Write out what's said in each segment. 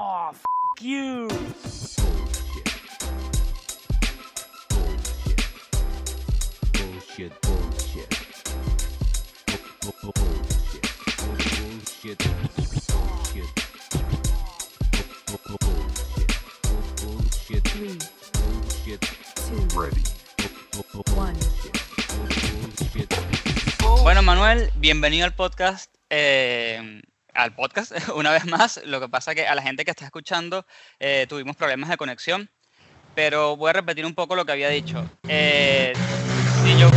Oh, f you. Bullshit, bullshit. Bu- bu- Bullshit. Bullshit. Bullshit. Bu- bu- Bullshit. Bu- Bullshit. Three, Bullshit. two, Ready. Bu- bu- bu- one. Bullshit. Bueno, Manuel, bienvenido al podcast. eh, al podcast, una vez más. Lo que pasa que a la gente que está escuchando eh, tuvimos problemas de conexión, pero voy a repetir un poco lo que había dicho. Eh, si, yo,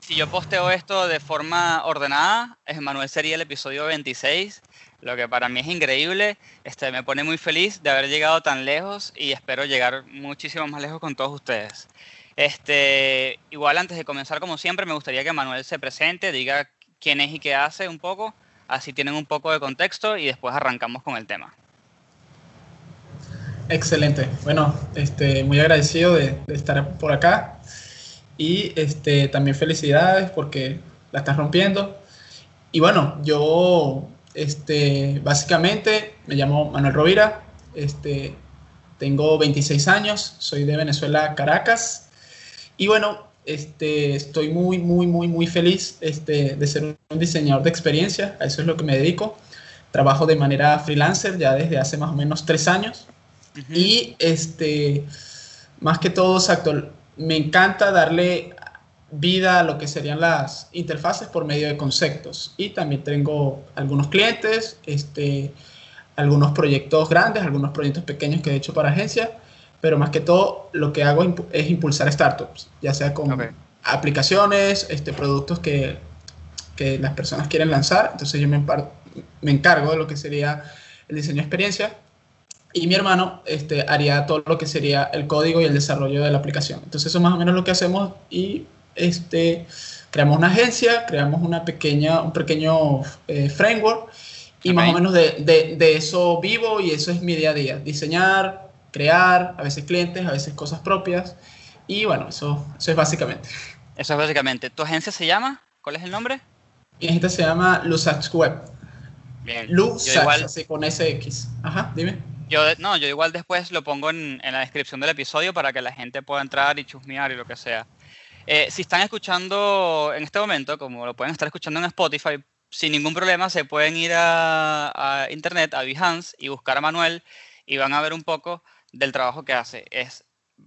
si yo posteo esto de forma ordenada, Manuel sería el episodio 26, lo que para mí es increíble. Este, me pone muy feliz de haber llegado tan lejos y espero llegar muchísimo más lejos con todos ustedes. Este, igual antes de comenzar, como siempre, me gustaría que Manuel se presente, diga quién es y qué hace un poco, así tienen un poco de contexto y después arrancamos con el tema. Excelente. Bueno, este, muy agradecido de, estar por acá y este, también felicidades porque la estás rompiendo. Y bueno, yo este, básicamente me llamo Manuel Rovira, este, tengo 26 años, soy de Venezuela, Caracas. Y bueno, este, estoy muy, muy, muy, muy feliz este, de ser un diseñador de experiencia, a eso es lo que me dedico. Trabajo de manera freelancer ya desde hace más o menos tres años. Y este, más que todo, exacto, me encanta darle vida a lo que serían las interfaces por medio de conceptos. Y también tengo algunos clientes, este, algunos proyectos grandes, algunos proyectos pequeños que he hecho para agencias, pero más que todo lo que hago es impulsar startups, ya sea con Ok. aplicaciones, este, productos que, que las personas quieren lanzar. Entonces yo me, me encargo de lo que sería el diseño de experiencia y mi hermano este, haría todo lo que sería el código y el desarrollo de la aplicación. Entonces eso es más o menos lo que hacemos y este, creamos una agencia, creamos una pequeña, un pequeño eh, framework y más Ok. o menos de, de, de eso vivo y eso es mi día a día. Diseñar, crear, a veces clientes, a veces cosas propias y bueno, eso, eso es básicamente. Eso es básicamente. ¿Tu agencia se llama? ¿Cuál es el nombre? Mi agencia se llama Lusax Web. Bien. Lusax, igual, así con SX. Ajá, dime. yo, no, yo igual después lo pongo en, en la descripción del episodio para que la gente pueda entrar y chusmear y lo que sea. Eh, si están escuchando en este momento, como lo pueden estar escuchando en Spotify, sin ningún problema se pueden ir a, a internet, a Behance y buscar a Manuel y van a ver un poco del trabajo que hace. Es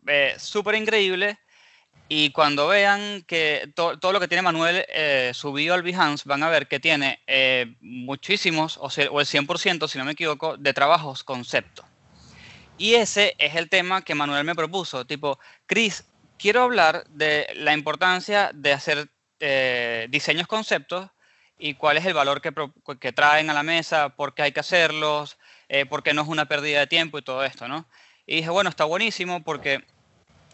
eh, súper increíble y cuando vean que to- todo lo que tiene Manuel eh, subido al Behance, van a ver que tiene eh, muchísimos, o, sea, o el 100%, si no me equivoco, de trabajos concepto. Y ese es el tema que Manuel me propuso, tipo, Chris, quiero hablar de la importancia de hacer eh, diseños conceptos y cuál es el valor que, que traen a la mesa, por qué hay que hacerlos, eh, por qué no es una pérdida de tiempo y todo esto, ¿no? Y dije, bueno, está buenísimo porque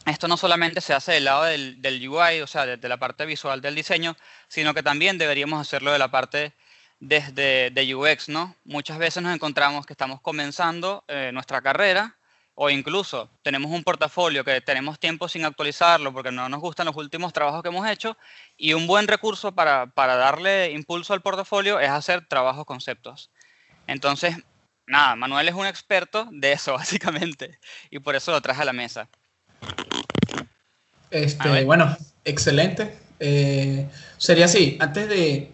esto no solamente se hace del lado del, del UI, o sea, desde la parte visual del diseño, sino que también deberíamos hacerlo de la parte desde de UX, ¿no? Muchas veces nos encontramos que estamos comenzando eh, nuestra carrera o incluso tenemos un portafolio que tenemos tiempo sin actualizarlo porque no nos gustan los últimos trabajos que hemos hecho y un buen recurso para, para darle impulso al portafolio es hacer trabajos conceptos. Entonces, nada, Manuel es un experto de eso básicamente y por eso lo traje a la mesa. Este, bueno, excelente. Eh, sería así, antes de,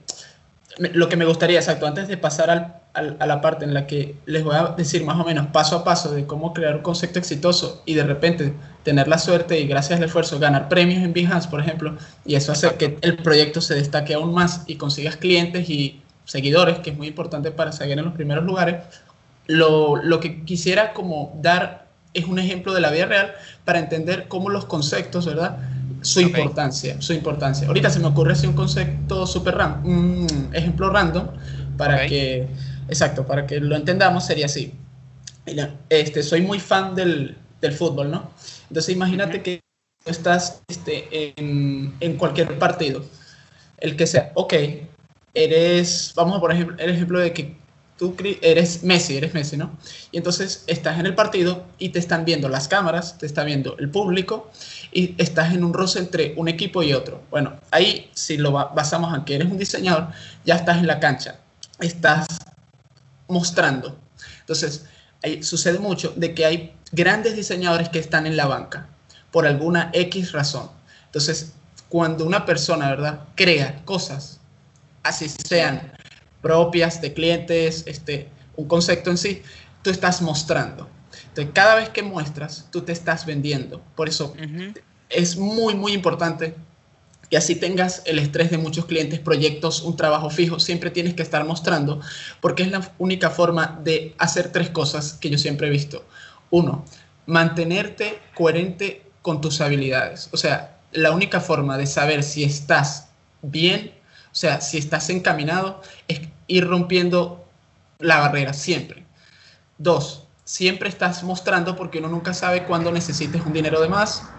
lo que me gustaría, exacto, antes de pasar al- al- a la parte en la que les voy a decir más o menos paso a paso de cómo crear un concepto exitoso y de repente tener la suerte y gracias al esfuerzo ganar premios en Behance, por ejemplo, y eso hace que el proyecto se destaque aún más y consigas clientes y seguidores, que es muy importante para seguir en los primeros lugares, lo, lo que quisiera como dar es un ejemplo de la vida real para entender cómo los conceptos, ¿verdad? Su importancia, su importancia. Ahorita se me ocurre así un concepto super random, un ejemplo random para que, exacto, para que lo entendamos sería así. Mira, Este, soy muy fan del, del fútbol, ¿no? Entonces imagínate Ujú. que tú estás este, en, en cualquier partido, el que sea, ok, eres, vamos a por ejemplo, el ejemplo de que tú eres Messi, eres Messi, ¿no? Y entonces estás en el partido y te están viendo las cámaras, te está viendo el público y estás en un roce entre un equipo y otro. Bueno, ahí si lo ba- basamos en que eres un diseñador, ya estás en la cancha, estás mostrando. Entonces, sucede mucho de que hay grandes diseñadores que están en la banca por alguna X razón. Entonces, cuando una persona, ¿verdad?, crea cosas, así sean propias de clientes, este, un concepto en sí, tú estás mostrando. Entonces, cada vez que muestras, tú te estás vendiendo. Por eso es muy, muy importante que así tengas el estrés de muchos clientes, proyectos, un trabajo fijo, siempre tienes que estar mostrando, porque es la única forma de hacer tres cosas que yo siempre he visto. Uno, mantenerte coherente con tus habilidades. O sea, la única forma de saber si estás bien, o sea, si estás encaminado, es ir rompiendo la barrera siempre. Dos, siempre estás mostrando porque uno nunca sabe cuándo necesites un dinero de más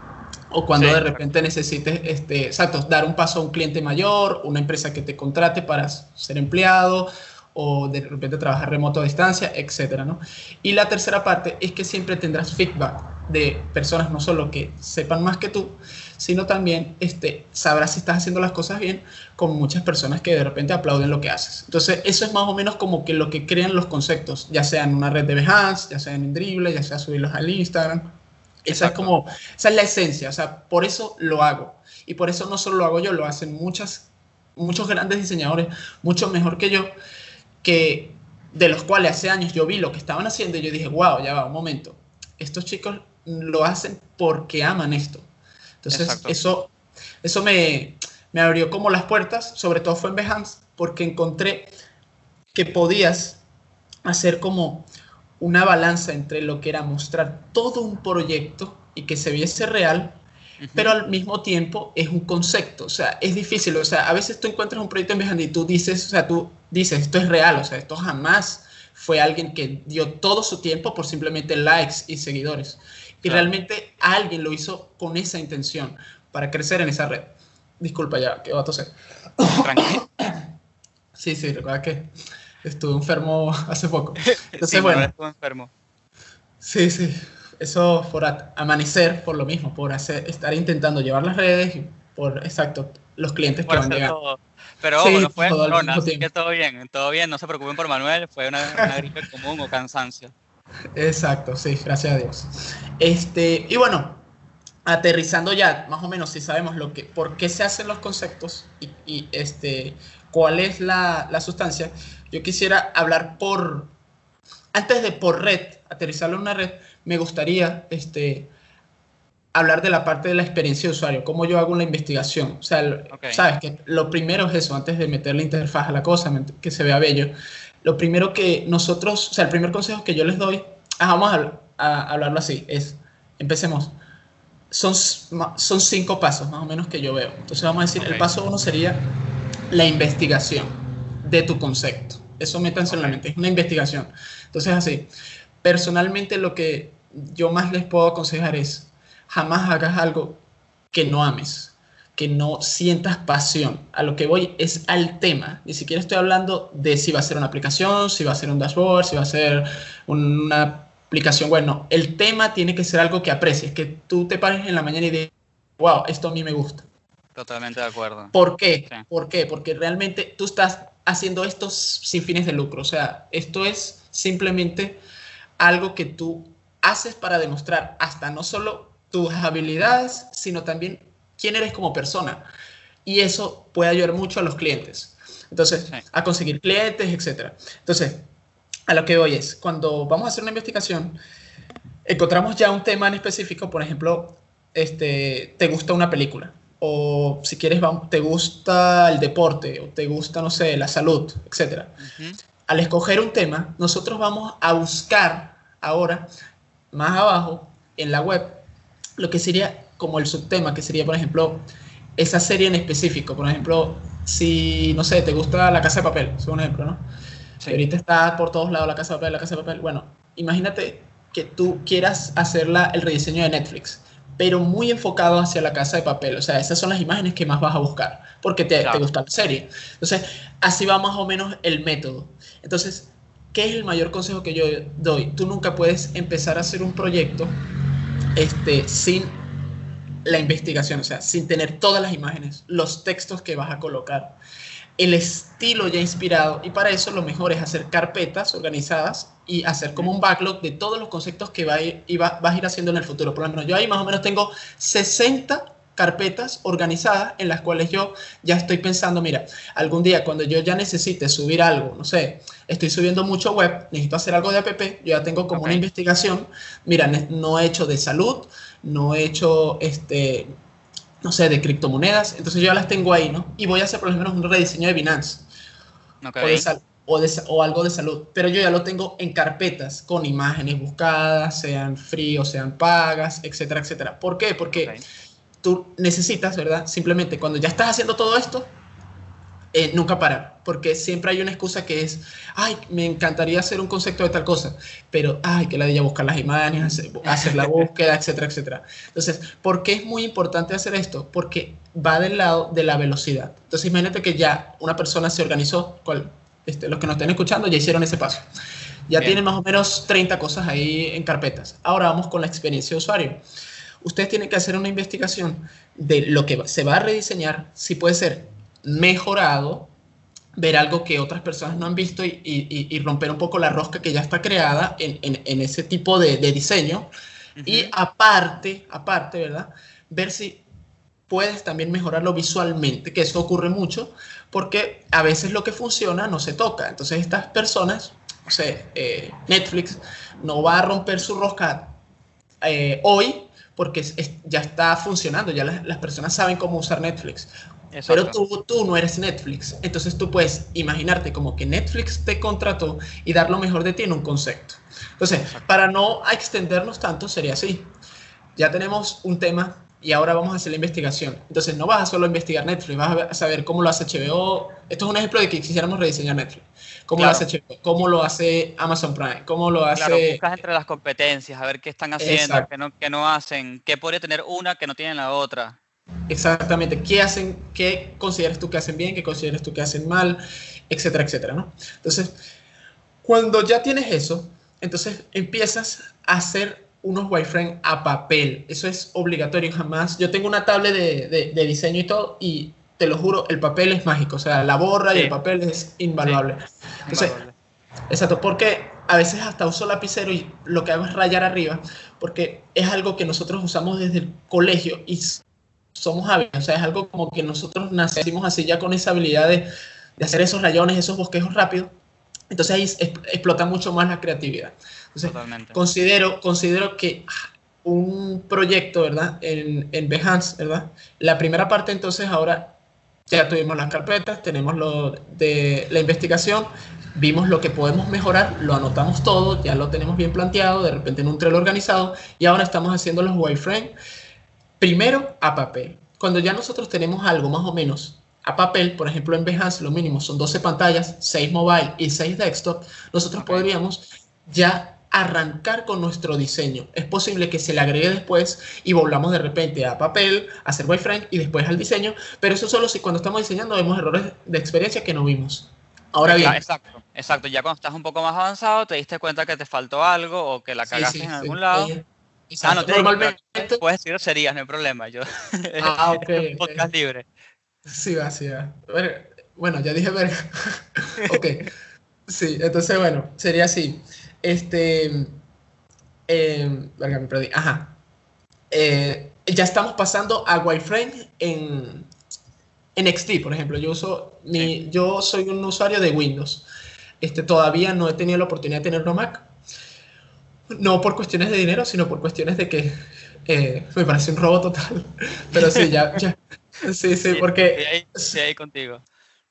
o cuando Sí, de exacto. repente necesites, este, exacto, dar un paso a un cliente mayor, una empresa que te contrate para ser empleado o de repente trabajar remoto a distancia, etcétera, ¿no? Y la tercera parte es que siempre tendrás feedback de personas no solo que sepan más que tú, sino también este, sabrás si estás haciendo las cosas bien con muchas personas que de repente aplauden lo que haces. Entonces, eso es más o menos como que lo que crean los conceptos, ya sea en una red de Behance, ya sea en Dribbble, ya sea subirlos al Instagram. Esa es como, esa es la esencia, o sea, por eso lo hago. Y por eso no solo lo hago yo, lo hacen muchas, muchos grandes diseñadores, mucho mejor que yo, que de los cuales hace años yo vi lo que estaban haciendo y yo dije, wow, ya va, un momento. Estos chicos lo hacen porque aman esto. Entonces, Exacto. eso, eso me, me abrió como las puertas, sobre todo fue en Behance, porque encontré que podías hacer como una balanza entre lo que era mostrar todo un proyecto y que se viese real, pero al mismo tiempo es un concepto, o sea, es difícil, o sea, a veces tú encuentras un proyecto en Behance y tú dices, o sea, tú dices, esto es real, o sea, esto jamás fue alguien que dio todo su tiempo por simplemente likes y seguidores. Y Claro. realmente alguien lo hizo con esa intención, para crecer en esa red. Disculpa ya, que va a toser. Tranquilo. Sí, sí, recuerda que estuve enfermo hace poco. Entonces, Sí, bueno. estuve enfermo. Sí, sí. Eso por amanecer, por lo mismo, por hacer, estar intentando llevar las redes y por, exacto, los clientes que van llegando. todo. Pero Sí, ojo, no fue todo corona, así que todo bien, todo bien, no se preocupen por Manuel, fue una, una gripe común o cansancio. Exacto, sí, gracias a Dios. Este, y bueno, aterrizando ya, más o menos, si sabemos lo que, por qué se hacen los conceptos y, y, este, cuál es la, la sustancia, yo quisiera hablar por, antes de por red, aterrizarlo en una red, me gustaría este, hablar de la parte de la experiencia de usuario, cómo yo hago una investigación. O sea, sabes que lo primero es eso, antes de meter la interfaz a la cosa, que se vea bello. Lo primero que nosotros, o sea, el primer consejo que yo les doy, ah, vamos a, a hablarlo así, es, empecemos. Son, son cinco pasos más o menos que yo veo. Entonces vamos a decir, el paso uno sería la investigación de tu concepto. Eso métanse en la mente, es una investigación. Entonces así, personalmente lo que yo más les puedo aconsejar es, jamás hagas algo que no ames, que no sientas pasión. A lo que voy es al tema. Ni siquiera estoy hablando de si va a ser una aplicación, si va a ser un dashboard, si va a ser una aplicación web. No, el tema tiene que ser algo que aprecies, que tú te pares en la mañana y digas, wow, esto a mí me gusta. Totalmente de acuerdo. ¿Por qué? Sí. ¿Por qué? Porque realmente tú estás haciendo esto sin fines de lucro. O sea, esto es simplemente algo que tú haces para demostrar hasta no solo tus habilidades, sino también quién eres como persona. Y eso puede ayudar mucho a los clientes. Entonces, Sí. a conseguir clientes, etc. Entonces, a lo que voy es, cuando vamos a hacer una investigación, encontramos ya un tema en específico, por ejemplo, este, te gusta una película, o si quieres, te gusta el deporte, o te gusta, no sé, la salud, etc. Al escoger un tema, nosotros vamos a buscar ahora, más abajo, en la web, lo que sería como el subtema, que sería, por ejemplo, esa serie en específico. Por ejemplo, si, no sé, te gusta La Casa de Papel, es un ejemplo, ¿no? Sí. Ahorita está por todos lados La Casa de Papel, La Casa de Papel. Bueno, imagínate que tú quieras hacerla el rediseño de Netflix, pero muy enfocado hacia La Casa de Papel. O sea, esas son las imágenes que más vas a buscar, porque te, Claro. te gusta la serie. Entonces, así va más o menos el método. Entonces, ¿qué es el mayor consejo que yo doy? Tú nunca puedes empezar a hacer un proyecto este, sin la investigación, o sea, sin tener todas las imágenes, los textos que vas a colocar, el estilo ya inspirado y para eso lo mejor es hacer carpetas organizadas y hacer como un backlog de todos los conceptos que va a ir, y va- vas a ir haciendo en el futuro. Por lo menos yo ahí más o menos tengo 60 carpetas organizadas en las cuales yo ya estoy pensando, mira, algún día cuando yo ya necesite subir algo, no sé, estoy subiendo mucho web, necesito hacer algo de app, yo ya tengo como una investigación, mira, no he hecho de salud, no he hecho, este, no sé, de criptomonedas, entonces yo ya las tengo ahí, ¿no? Y voy a hacer por lo menos un rediseño de Binance Ok. o, de o, de sa- o algo de salud, pero yo ya lo tengo en carpetas con imágenes buscadas, sean free o sean pagas, etcétera, etcétera. ¿Por qué? Porque tú necesitas, ¿verdad? Simplemente cuando ya estás haciendo todo esto, eh, nunca parar, porque siempre hay una excusa que es, ay, me encantaría hacer un concepto de tal cosa, pero, ay, que la de buscar las imágenes, hacer, hacer la búsqueda, etcétera, etcétera. Entonces, ¿por qué es muy importante hacer esto? Porque va del lado de la velocidad. Entonces, imagínate que ya una persona se organizó, cual- este, los que nos estén escuchando ya hicieron ese paso. Ya Bien. tienen más o menos 30 cosas ahí en carpetas. Ahora vamos con la experiencia de usuario ustedes tienen que hacer una investigación de lo que se va a rediseñar, si puede ser mejorado, ver algo que otras personas no han visto y, y- y- y romper un poco la rosca que ya está creada en, en- en ese tipo de, de diseño. Y aparte, aparte, ¿verdad? Ver si puedes también mejorarlo visualmente, que eso ocurre mucho, porque a veces lo que funciona no se toca. Entonces estas personas, no sé, eh, Netflix no va a romper su rosca eh, hoy porque es- es- ya está funcionando, ya las, las personas saben cómo usar Netflix. Pero Exacto. tú, tú no eres Netflix. Entonces tú puedes imaginarte como que Netflix te contrató y dar lo mejor de ti en un concepto. Entonces, para no extendernos tanto, sería así. Ya tenemos un tema y ahora vamos a hacer la investigación. Entonces, no vas a solo investigar Netflix, vas a saber cómo lo hace HBO. Esto es un ejemplo de que quisiéramos rediseñar Netflix. Cómo Claro. lo hace HBO, cómo lo hace Amazon Prime, cómo lo hace... Claro, buscas entre las competencias, a ver qué están haciendo, Exacto. qué no, qué no hacen, qué podría tener una que no tiene la otra. Exactamente, qué hacen, qué consideras tú que hacen bien, qué consideras tú que hacen mal, etcétera, etcétera, ¿no? Entonces, cuando ya tienes eso, entonces empiezas a hacer unos wireframe a papel. Eso es obligatorio, jamás. Yo tengo una tablet de, de- de diseño y todo, y te lo juro, el papel es mágico. O sea, la borra y Sí. el papel es invaluable. Entonces, Invaluable. Exacto, porque a veces hasta uso lapicero y lo que hago es rayar arriba, porque es algo que nosotros usamos desde el colegio y somos hábiles, o sea, es algo como que nosotros nacimos así ya con esa habilidad de, de hacer esos rayones, esos bosquejos rápidos, entonces ahí es- explota mucho más la creatividad. Entonces, Totalmente. considero, considero que un proyecto, ¿verdad? En, en Behance, ¿verdad? La primera parte, entonces, ahora ya tuvimos las carpetas, tenemos lo de la investigación, vimos lo que podemos mejorar, lo anotamos todo, ya lo tenemos bien planteado, de repente en un Trello organizado, y ahora estamos haciendo los wireframe primero a papel. Cuando ya nosotros tenemos algo más o menos a papel, por ejemplo en Behance lo mínimo son 12 pantallas, 6 mobile y 6 desktop, nosotros podríamos ya arrancar con nuestro diseño. Es posible que se le agregue después y volvamos de repente a papel, a hacer wireframe y después al diseño, pero eso solo si cuando estamos diseñando vemos errores de experiencia que no vimos. Ahora bien, exacto, exacto. Ya cuando estás un poco más avanzado, te diste cuenta que te faltó algo o que la sí, cagaste sí, en sí, algún lado. Ah, no te digo, Normalmente, Puedes decir groserías, no hay problema. Yo, ah, ok, podcast libre. Sí, va, sí, va. Bueno, ya dije verga. ok. Sí, entonces, bueno, sería así. Este. eh, verga, me perdí. Ajá. Eh, ya estamos pasando a wireframe en, en XD, por ejemplo. Yo uso mi, Sí. yo soy un usuario de Windows. Este, todavía no he tenido la oportunidad de tener una Mac. No por cuestiones de dinero, sino por cuestiones de que eh, me parece un robo total. Pero sí, ya, ya. Sí, sí, porque Sí, ahí, sí, ahí contigo.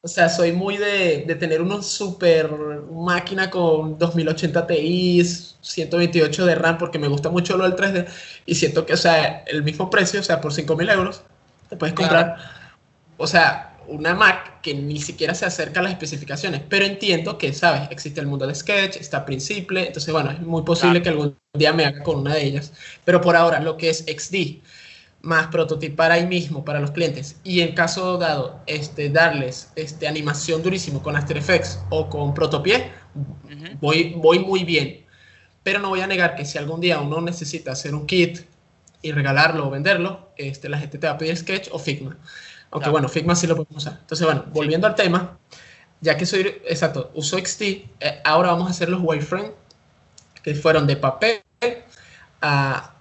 o sea, soy muy de, de tener una super máquina con 2080 Ti, 128 de RAM, porque me gusta mucho lo del 3D. Y siento que, o sea, el mismo precio, o sea, por 5.000 euros, te puedes comprar, o sea, una Mac que ni siquiera se acerca a las especificaciones. Pero entiendo que, ¿sabes? Existe el mundo de Sketch, está Principle, entonces, bueno, es muy posible Claro. que algún día me haga con una de ellas. Pero por ahora, lo que es XD, más prototipar ahí mismo para los clientes y en caso dado este, darles este, animación durísimo con After Effects o con Protopie, Ujú. voy, voy muy bien. Pero no voy a negar que si algún día uno necesita hacer un kit y regalarlo o venderlo, este, la gente te va a pedir Sketch o Figma. Aunque Claro. bueno, Figma sí lo podemos usar. Entonces, bueno, volviendo al tema, ya que soy, exacto, uso XD, eh, ahora vamos a hacer los wireframe que fueron de papel a,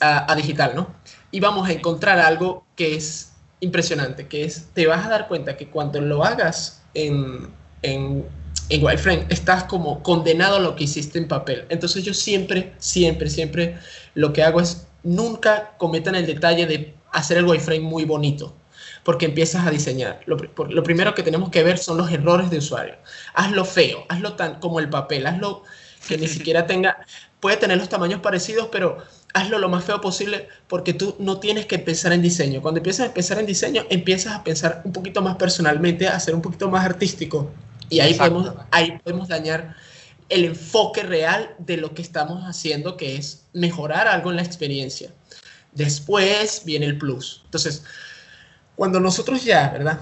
a- a digital, ¿no? Y vamos a encontrar algo que es impresionante, que es, te vas a dar cuenta que cuando lo hagas en, en, en wireframe, estás como condenado a lo que hiciste en papel. Entonces yo siempre, siempre, siempre lo que hago es, nunca cometan el detalle de hacer el wireframe muy bonito porque empiezas a diseñar. Lo, primero que tenemos que ver son los errores de usuario. Hazlo feo, hazlo tan como el papel, hazlo que ni siquiera tenga, puede tener los tamaños parecidos, pero hazlo lo más feo posible porque tú no tienes que pensar en diseño. Cuando empiezas a pensar en diseño, empiezas a pensar un poquito más personalmente, a ser un poquito más artístico. Y ahí, podemos, ahí podemos dañar el enfoque real de lo que estamos haciendo, que es mejorar algo en la experiencia. Después viene el plus. Entonces, cuando nosotros ya, ¿verdad?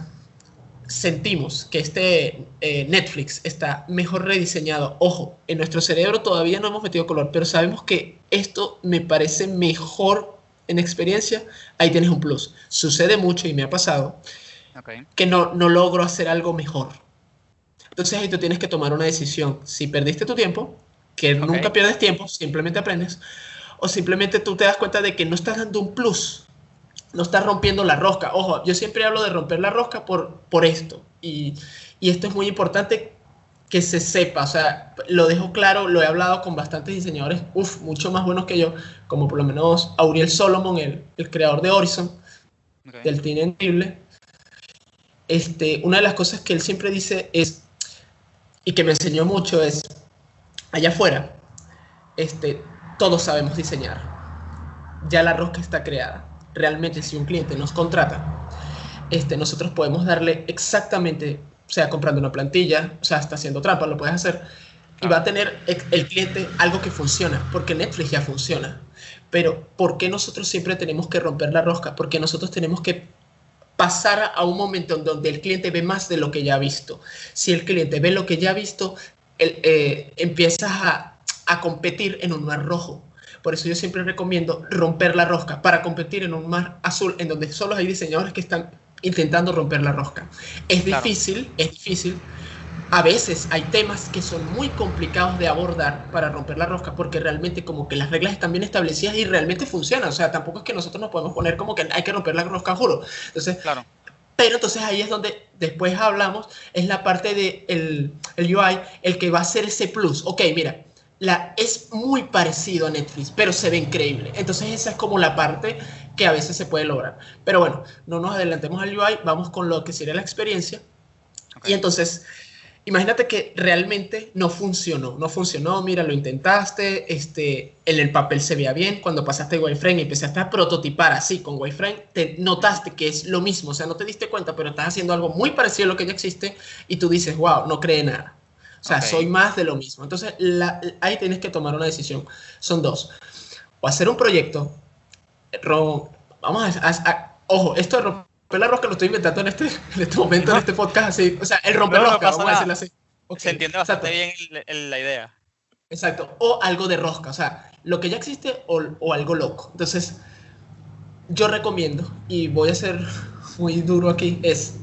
Sentimos que este eh, Netflix está mejor rediseñado. Ojo, en nuestro cerebro todavía no hemos metido color, pero sabemos que esto me parece mejor en experiencia. Ahí tienes un plus. Sucede mucho y me ha pasado Ok. que no, no logro hacer algo mejor. Entonces ahí tú tienes que tomar una decisión. Si perdiste tu tiempo, que Ok. nunca pierdes tiempo, simplemente aprendes, o simplemente tú te das cuenta de que no estás dando un plus, no estás rompiendo la rosca. Ojo, yo siempre hablo de romper la rosca por, por esto, y, y esto es muy importante que se sepa, o sea, lo dejo claro, lo he hablado con bastantes diseñadores, uff, mucho más buenos que yo, como por lo menos Auriel Solomon, el, el creador de Horizon, ok. del Teen este, una de las cosas que él siempre dice es, y que me enseñó mucho, es, allá afuera, este, todos sabemos diseñar. Ya la rosca está creada. Realmente si un cliente nos contrata, este, nosotros podemos darle exactamente, sea comprando una plantilla, o sea, está haciendo trampa, lo puedes hacer, y va a tener ex- el cliente algo que funciona, porque Netflix ya funciona. Pero, ¿por qué nosotros siempre tenemos que romper la rosca? Porque nosotros tenemos que pasar a un momento en donde el cliente ve más de lo que ya ha visto. Si el cliente ve lo que ya ha visto, el, eh, empiezas a, a competir en un mar rojo. Por eso yo siempre recomiendo romper la rosca para competir en un mar azul en donde solo hay diseñadores que están intentando romper la rosca. Es Claro. difícil, es difícil. A veces hay temas que son muy complicados de abordar para romper la rosca porque realmente como que las reglas están bien establecidas y realmente funcionan. O sea, tampoco es que nosotros nos podemos poner como que hay que romper la rosca, juro. Entonces, Claro. pero entonces ahí es donde después hablamos, es la parte del de el UI, el que va a ser ese plus. Ok, mira, la, es muy parecido a Netflix, pero se ve increíble. Entonces esa es como la parte que a veces se puede lograr. Pero bueno, no nos adelantemos al UI, vamos con lo que sería la experiencia. Y entonces, imagínate que realmente no funcionó, no funcionó, mira, lo intentaste, este, en el papel se veía bien, cuando pasaste wireframe y empezaste a prototipar así con wireframe, te notaste que es lo mismo, o sea, no te diste cuenta, pero estás haciendo algo muy parecido a lo que ya existe y tú dices, wow, no cree nada. O sea, Ok. soy más de lo mismo. Entonces, la- ahí tienes que tomar una decisión. Son dos. O hacer un proyecto, ro- vamos a, a- a- ojo, esto de romper la rosca lo estoy inventando en este, en este momento, en este podcast, así, o sea, el romper No, no rosca, pasa vamos a decirlo así. Ok, Se entiende exacto, bastante bien el- el- la idea. Exacto, o algo de rosca, o sea, lo que ya existe o, o algo loco. Entonces, yo recomiendo, y voy a ser muy duro aquí, es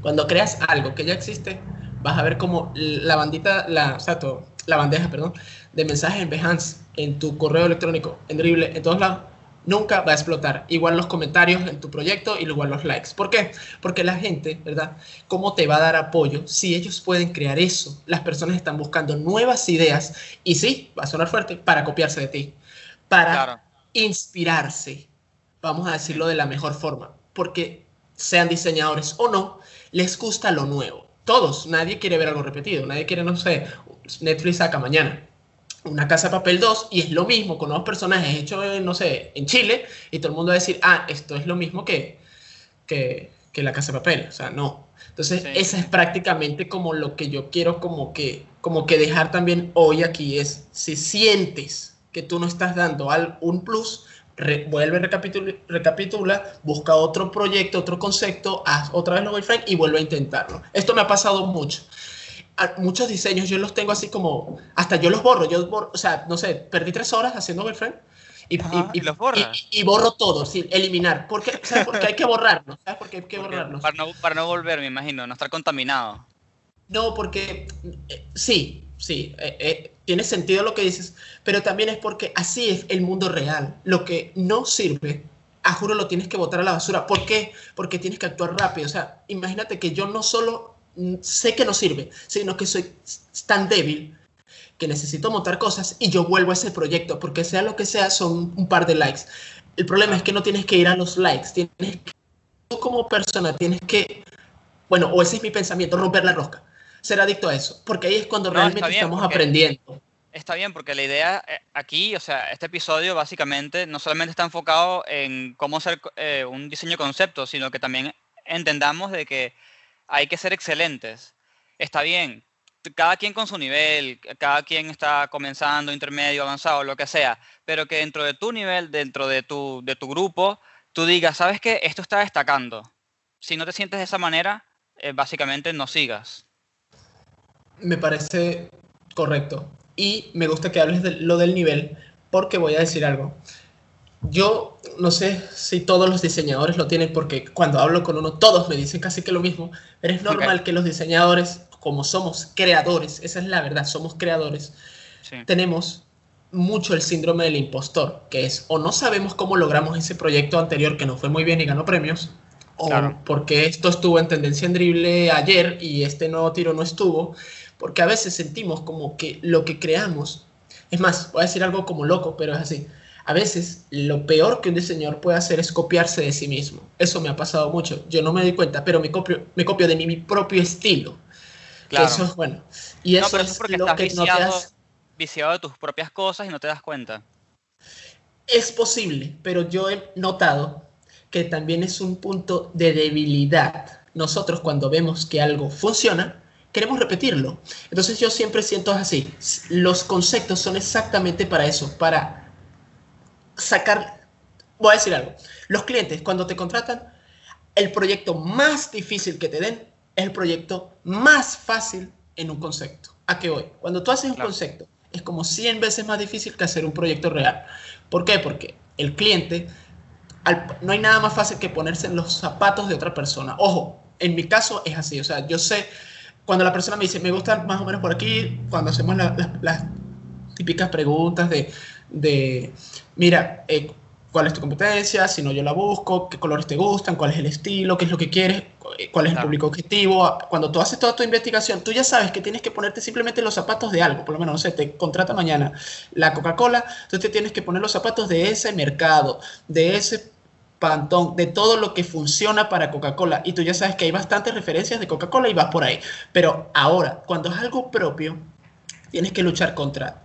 cuando creas algo que ya existe, vas a ver como la bandita, la, exacto, la bandeja, perdón, de mensajes en Behance, en tu correo electrónico, en Dribbble, en todos lados, nunca va a explotar. Igual los comentarios en tu proyecto y igual los likes. ¿Por qué? Porque la gente, ¿verdad? ¿Cómo te va a dar apoyo si ellos pueden crear eso? Las personas están buscando nuevas ideas y sí, va a sonar fuerte, para copiarse de ti, para Claro. inspirarse, vamos a decirlo de la mejor forma, porque sean diseñadores o no, les gusta lo nuevo. Todos, nadie quiere ver algo repetido, nadie quiere, no sé, Netflix saca mañana una casa de papel 2 y es lo mismo con nuevos personajes hechos, en, no sé, en Chile y todo el mundo va a decir, ah, esto es lo mismo que, que, que la casa de papel, o sea, no. Entonces, Sí. esa es prácticamente como lo que yo quiero como que, como que dejar también hoy aquí es, si sientes que tú no estás dando al, un plus, re- vuelve, recapitula, recapitula, busca otro proyecto, otro concepto, haz otra vez los wireframe y vuelve a intentarlo. Esto me ha pasado mucho. A- muchos diseños yo los tengo así como, hasta yo los borro, yo borro, o sea, no sé, perdí tres horas haciendo wireframe Y, Ajá, y los borras. Y, y borro todo, sin eliminar. ¿Por qué? ¿Sabes por qué hay que borrarlos? ¿Sabes por qué hay que Porque- borrarlos? Para no, para no volver, me imagino, no estar contaminado. No, porque eh, sí, sí, eh, eh, tiene sentido lo que dices, pero también es porque así es el mundo real. Lo que no sirve, a juro lo tienes que botar a la basura. ¿Por qué? Porque tienes que actuar rápido. O sea, imagínate que yo no solo mm, sé que no sirve, sino que soy tan débil que necesito montar cosas y yo vuelvo a ese proyecto, porque sea lo que sea, son un par de likes. El problema es que no tienes que ir a los likes, tienes que, tú como persona tienes que, bueno, o ese es mi pensamiento, romper la rosca, ser adicto a eso, porque ahí es cuando No, realmente bien, estamos porque- aprendiendo. Está bien, porque la idea eh, aquí, o sea, este episodio básicamente no solamente está enfocado en cómo hacer eh, un diseño concepto, sino que también entendamos de que hay que ser excelentes. Está bien, cada quien con su nivel, cada quien está comenzando, intermedio, avanzado, lo que sea, pero que dentro de tu nivel, dentro de tu, de tu grupo, tú digas, ¿sabes qué? Esto está destacando. Si no te sientes de esa manera, eh, básicamente no sigas. Me parece correcto. Y me gusta que hables de lo del nivel, porque voy a decir algo. Yo no sé si todos los diseñadores lo tienen, porque cuando hablo con uno, todos me dicen casi que lo mismo, pero es normal Ok. que los diseñadores, como somos creadores, esa es la verdad, somos creadores, Sí. tenemos mucho el síndrome del impostor, que es o no sabemos cómo logramos ese proyecto anterior que nos fue muy bien y ganó premios, o Claro. porque esto estuvo en tendencia en drible ayer y este nuevo tiro no estuvo, porque a veces sentimos como que lo que creamos, es más, voy a decir algo como loco, pero es así. A veces lo peor que un diseñador puede hacer es copiarse de sí mismo. Eso me ha pasado mucho. Yo no me doy cuenta, pero me copio, me copio de mi, mi propio estilo. Que Claro. Eso es bueno. Y No, eso pero eso es porque lo estás que no te hace- viciado de tus propias cosas y no te das cuenta. Es posible, pero yo he notado que también es un punto de debilidad. Nosotros cuando vemos que algo funciona, queremos repetirlo. Entonces yo siempre siento así. Los conceptos son exactamente para eso, para sacar... Voy a decir algo. Los clientes cuando te contratan, el proyecto más difícil que te den es el proyecto más fácil en un concepto. ¿A qué voy? Cuando tú haces un Claro. concepto, es como 100 veces más difícil que hacer un proyecto real. ¿Por qué? Porque el cliente, al- no hay nada más fácil que ponerse en los zapatos de otra persona. Ojo, en mi caso es así. O sea, yo sé, cuando la persona me dice, me gustan más o menos por aquí, cuando hacemos la- la- las típicas preguntas de, de mira, eh, ¿cuál es tu competencia? Si no, yo la busco, qué colores te gustan, cuál es el estilo, qué es lo que quieres, eh, cuál es el público objetivo. Cuando tú haces toda tu investigación, tú ya sabes que tienes que ponerte simplemente los zapatos de algo. Por lo menos, no sé, te contrata mañana la Coca-Cola, tú te tienes que poner los zapatos de ese mercado, de ese pantón, de todo lo que funciona para Coca-Cola. Y tú ya sabes que hay bastantes referencias de Coca-Cola y vas por ahí. Pero ahora, cuando es algo propio, tienes que luchar contra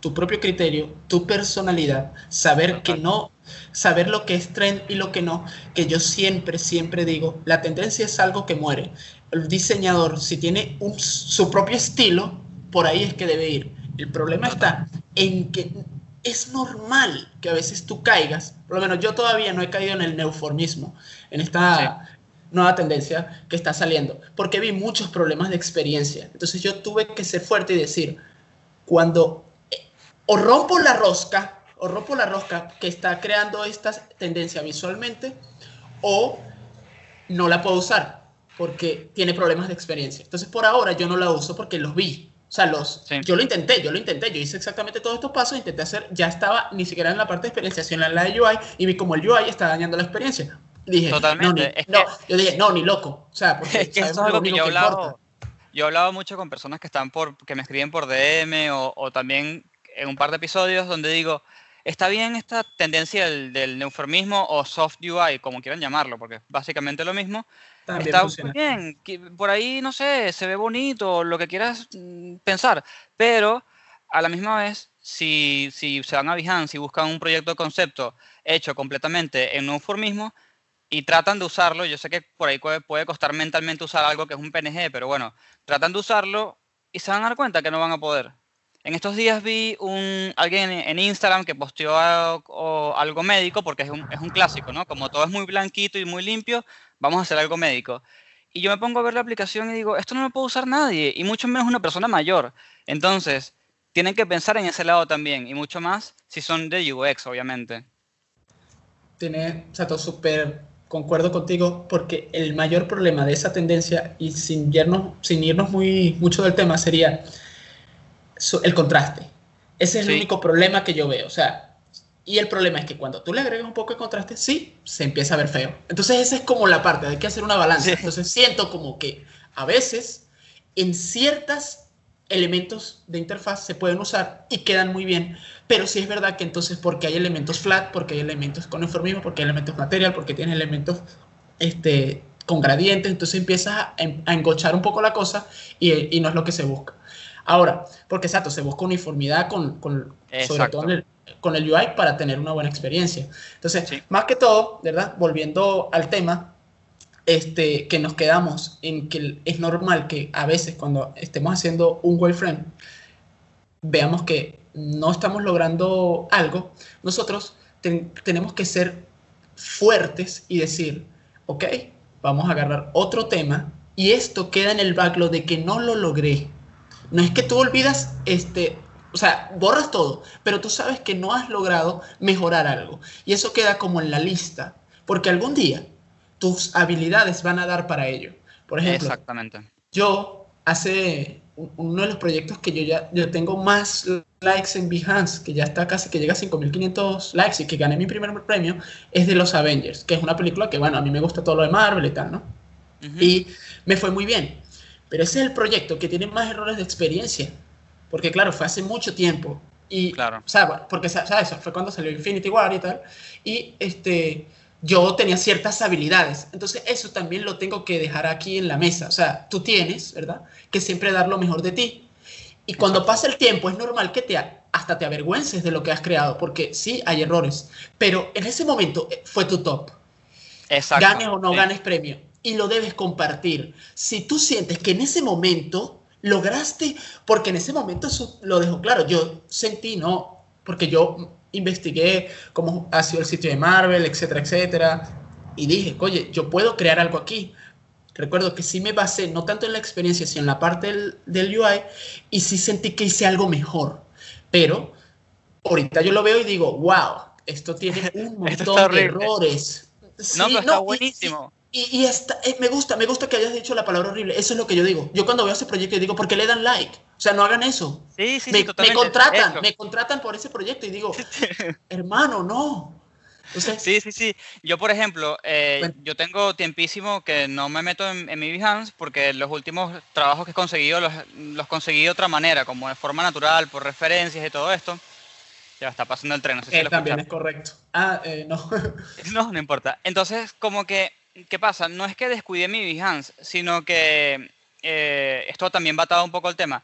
tu propio criterio, tu personalidad, saber que no, saber lo que es trend y lo que no, que yo siempre, siempre digo, la tendencia es algo que muere. El diseñador, si tiene un- su propio estilo, por ahí es que debe ir. El problema está en que es normal que a veces tú caigas, por lo menos yo todavía no he caído en el neuformismo, en esta nueva tendencia que está saliendo, porque vi muchos problemas de experiencia. Entonces yo tuve que ser fuerte y decir, cuando eh, o rompo la rosca, o rompo la rosca que está creando esta tendencia visualmente, o no la puedo usar porque tiene problemas de experiencia. Entonces por ahora yo no la uso porque los vi. O sea, los, Sí. yo lo intenté, yo lo intenté, yo hice exactamente todos estos pasos, intenté hacer, ya estaba ni siquiera en la parte de experiencia, sino en la de UI, y vi como el UI está dañando la experiencia. Dije, Totalmente, no, ni- es que- no, yo dije, no, ni loco. O sea, porque Es que eso es lo algo que yo he hablado, yo he hablado mucho con personas que están por, que me escriben por DM o, o también en un par de episodios donde digo, está bien esta tendencia del, del neuformismo o soft UI, como quieran llamarlo, porque es básicamente lo mismo. También está funciona. muy bien, por ahí, no sé, se ve bonito, lo que quieras mm, pensar, pero a la misma vez, si, si se van a Behance y buscan un proyecto de concepto hecho completamente en neuformismo, y tratan de usarlo, yo sé que por ahí puede, costar mentalmente usar algo que es un PNG, pero bueno, tratan de usarlo y se van a dar cuenta que no van a poder. En estos días vi un, alguien en, en Instagram que posteó a- o algo médico, porque es un, es un clásico, ¿no? Como todo es muy blanquito y muy limpio, vamos a hacer algo médico. Y yo me pongo a ver la aplicación y digo, esto no lo puede usar nadie, y mucho menos una persona mayor. Entonces, tienen que pensar en ese lado también, y mucho más si son de UX, obviamente. Tiene, o sea, todo súper concuerdo contigo, porque el mayor problema de esa tendencia, y sin irnos, sin irnos muy mucho del tema, sería el contraste. Ese es Sí. el único problema que yo veo. O sea, y el problema es que cuando tú le agregas un poco de contraste, sí, se empieza a ver feo. Entonces, esa es como la parte, hay que hacer una balanza. Sí. Entonces, siento como que a veces en ciertos elementos de interfaz se pueden usar y quedan muy bien, pero sí es verdad que entonces porque hay elementos flat, porque hay elementos con informismo, porque hay elementos material, porque tiene elementos este, con gradientes, entonces empiezas a, en- a engochar un poco la cosa y, y no es lo que se busca. Ahora, porque exacto, se busca uniformidad con, con- sobre todo en el, con el UI para tener una buena experiencia. Entonces, Sí. más que todo, ¿verdad? Volviendo al tema, este, que nos quedamos en que es normal que a veces cuando estemos haciendo un wireframe veamos que no estamos logrando algo, nosotros ten- tenemos que ser fuertes y decir, ok, vamos a agarrar otro tema y esto queda en el backlog de que no lo logré. No es que tú olvidas, este, o sea, borras todo, pero tú sabes que no has logrado mejorar algo. Y eso queda como en la lista, porque algún día tus habilidades van a dar para ello. Por ejemplo, Exactamente. yo hace un- uno de los proyectos que yo ya yo tengo más likes en Behance, que ya está casi que llega a 5500 likes y que gané mi primer premio, es de los Avengers, que es una película que, bueno, a mí me gusta todo lo de Marvel y tal, ¿no? Y me fue muy bien. Pero ese es el proyecto que tiene más errores de experiencia. Porque, claro, fue hace mucho tiempo. Y, Claro. o sea, porque, ¿sabes? Fue cuando salió Infinity War y tal. Y este, yo tenía ciertas habilidades. Entonces, eso también lo tengo que dejar aquí en la mesa. O sea, tú tienes, ¿verdad? Que siempre dar lo mejor de ti. Y cuando pasa el tiempo, es normal que te, hasta te avergüences de lo que has creado. Porque sí, hay errores. Pero en ese momento eh, fue tu top Exacto. ganes o no sí. ganes premio. Y lo debes compartir. Si tú sientes que en ese momento lograste, porque en ese momento eso lo dejo claro, yo sentí, ¿no? Porque yo investigué cómo ha sido el sitio de Marvel, etcétera, etcétera. Y dije, oye, yo puedo crear algo aquí. Recuerdo que sí me basé, no tanto en la experiencia, sino en la parte del, del UI, y sí sentí que hice algo mejor. Pero ahorita yo lo veo y digo, wow, esto tiene un montón de horrible. errores. No, Sí, pero está buenísimo. Y, y está, eh, me gusta, me gusta que hayas dicho la palabra horrible. Eso es lo que yo digo. Yo cuando veo ese proyecto digo, ¿por qué le dan like? O sea, no hagan eso. Sí, sí, me, sí, me contratan, Hecho. me contratan por ese proyecto y digo, hermano, no. Sí, sí, sí. Yo, por ejemplo, eh, Bueno. yo tengo tiempísimo que no me meto en, en mi Behance porque los últimos trabajos que he conseguido los, los conseguí de otra manera, como de forma natural, por referencias y todo esto. Ya está pasando el tren, no sé si eh, lo también es escucharon. correcto. Ah, eh, no. No, no importa. Entonces, como que, ¿qué pasa? No es que descuide mi Behance, sino que eh, esto también va atado un poco al tema.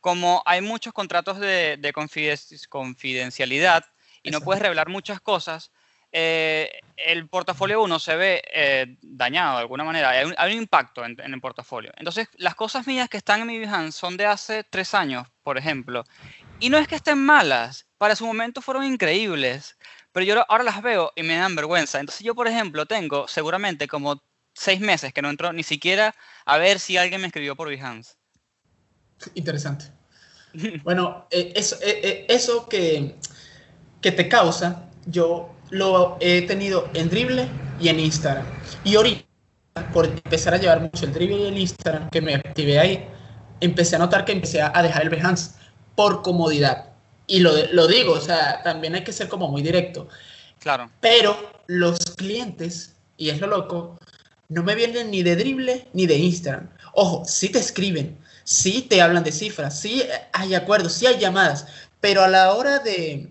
Como hay muchos contratos de, de confiden- confidencialidad y no puedes revelar muchas cosas, eh, el portafolio uno se ve eh, dañado de alguna manera. Hay un, hay un impacto en, en el portafolio. Entonces, las cosas mías que están en mi Behance son de hace tres años, por ejemplo. Y no es que estén malas, para su momento fueron increíbles, pero yo ahora las veo y me dan vergüenza. Entonces yo, por ejemplo, tengo seguramente como seis meses que no entro ni siquiera a ver si alguien me escribió por Behance. Interesante. Bueno, eh, eso, eh, eh, eso que, que te causa, yo lo he tenido en Dribble y en Instagram. Y ahorita, por empezar a llevar mucho el Dribble y el Instagram, que me activé ahí, empecé a notar que empecé a a dejar el Behance por comodidad. Y lo, lo digo, o sea, también hay que ser como muy directo. Claro, Pero los clientes, y es lo loco, no me vienen ni de Dribble ni de Instagram. Ojo, sí te escriben, sí te hablan de cifras, sí hay acuerdos, sí hay llamadas, pero a la hora de,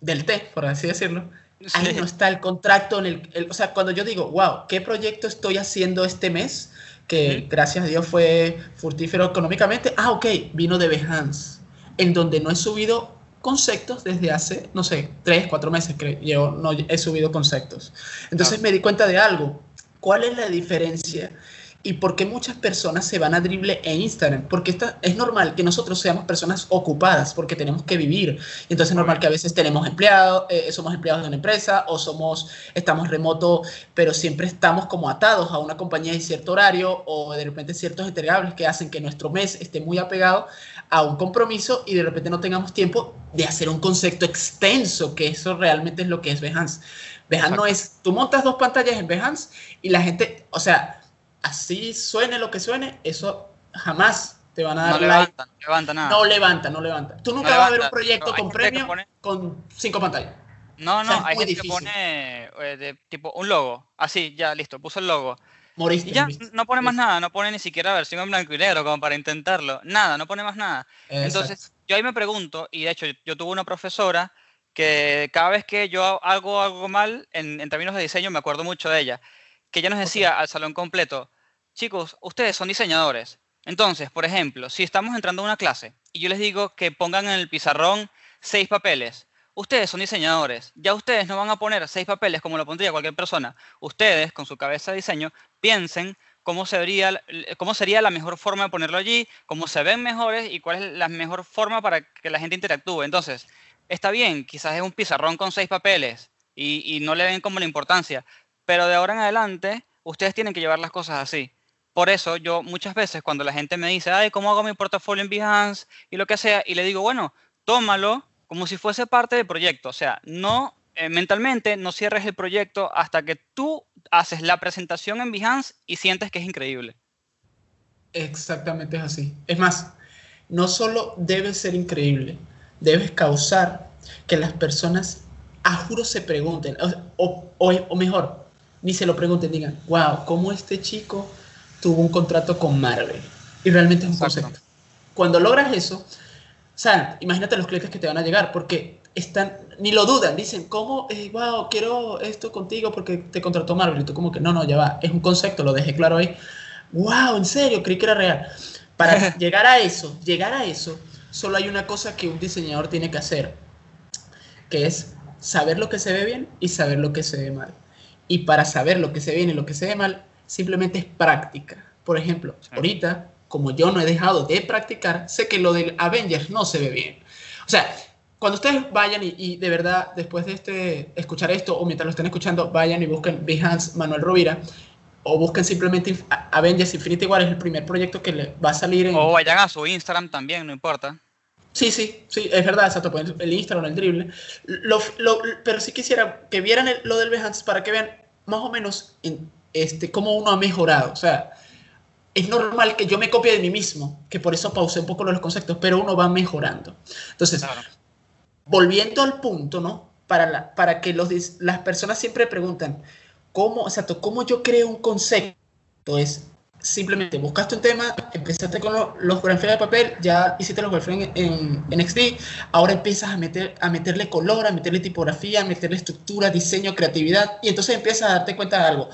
del té, por así decirlo, ahí no está el contrato. En el, el- o sea, cuando yo digo, wow, ¿qué proyecto estoy haciendo este mes? Que gracias a Dios fue fructífero económicamente. Ah, ok, vino de Behance, en donde no he subido conceptos desde hace, no sé, tres, cuatro meses que yo no he subido conceptos. Entonces Claro. me di cuenta de algo. ¿Cuál es la diferencia? ¿Y por qué muchas personas se van a Dribbble e Instagram? Porque esta, es normal que nosotros seamos personas ocupadas porque tenemos que vivir. Entonces es normal que a veces tenemos empleados, eh, somos empleados de una empresa o somos, estamos remoto, pero siempre estamos como atados a una compañía en cierto horario o de repente ciertos entregables que hacen que nuestro mes esté muy apegado a un compromiso y de repente no tengamos tiempo de hacer un concepto extenso, que eso realmente es lo que es Behance. Behance no es, tú montas dos pantallas en Behance y la gente, o sea, así suene lo que suene, eso jamás te van a dar No like. levanta, no levanta nada. No levanta, no levanta. Tú nunca No vas a ver un proyecto con premio pone- con cinco pantallas. No, O sea, no, hay gente que pone eh, de, tipo un logo. Así, ya, listo, puso el logo. Moriste. Y ya, moriste. no pone más nada, no pone ni siquiera versión en blanco y negro como para intentarlo. Nada, no pone más nada. Entonces, yo ahí me pregunto, y de hecho, yo, yo tuve una profesora que cada vez que yo hago algo mal en, en términos de diseño, me acuerdo mucho de ella, que ella nos decía al salón completo, chicos, ustedes son diseñadores. Entonces, por ejemplo, si estamos entrando a una clase y yo les digo que pongan en el pizarrón seis papeles, ustedes son diseñadores, ya ustedes no van a poner seis papeles como lo pondría cualquier persona. Ustedes, con su cabeza de diseño, piensen cómo sería, la mejor forma de ponerlo allí, cómo se ven mejores y cuál es la mejor forma para que la gente interactúe. Entonces, está bien, quizás es un pizarrón con seis papeles y, y no le ven como la importancia, pero de ahora en adelante ustedes tienen que llevar las cosas así. Por eso yo muchas veces cuando la gente me dice, ay, ¿cómo hago mi portafolio en Behance? Y lo que sea, y le digo, bueno, tómalo como si fuese parte del proyecto. O sea, no eh, mentalmente no cierres el proyecto hasta que tú haces la presentación en Behance y sientes que es increíble. Exactamente es así. Es más, no solo debes ser increíble, debes causar que las personas, a juro, se pregunten, o- o mejor, ni se lo pregunten, digan, wow, ¿cómo este chico tuvo un contrato con Marvel? Y realmente es un Exacto. concepto. Cuando logras eso, Sal, imagínate los clientes que te van a llegar, porque están, ni lo dudan, dicen, ¿cómo? Eh, wow, quiero esto contigo porque te contrató Marvel. Y tú como que, no, no, ya va, es un concepto, lo dejé claro ahí. Wow, en serio, creí que era real. Para llegar a eso, llegar a eso, solo hay una cosa que un diseñador tiene que hacer, que es saber lo que se ve bien y saber lo que se ve mal. Y para saber lo que se ve bien y lo que se ve mal, simplemente es práctica. Por ejemplo, Sí. ahorita, como yo no he dejado de practicar, sé que lo del Avengers no se ve bien. O sea, cuando ustedes vayan y, y de verdad, después de este, escuchar esto o mientras lo estén escuchando, vayan y busquen Behance Manuel Rovira o busquen simplemente Avengers Infinity War, es el primer proyecto que le va a salir en... O vayan a su Instagram también, no importa. Sí, sí, sí, es verdad, exacto, el Instagram, el drible. Lo, lo- pero sí quisiera que vieran el- lo del Behance para que vean más o menos en, este, cómo uno ha mejorado. O sea, es normal que yo me copie de mí mismo, que por eso pausé un poco los conceptos, pero uno va mejorando. Entonces, Claro. volviendo al punto, ¿no? Para, la- para que los, las personas siempre preguntan, ¿cómo, exacto, ¿cómo yo creo un concepto? Es simplemente buscaste un tema, empezaste con lo- los wireframes de papel, ya hiciste los wireframes en, en XD, ahora empiezas a, meter, a meterle color, a meterle tipografía, a meterle estructura, diseño, creatividad, y entonces empiezas a darte cuenta de algo.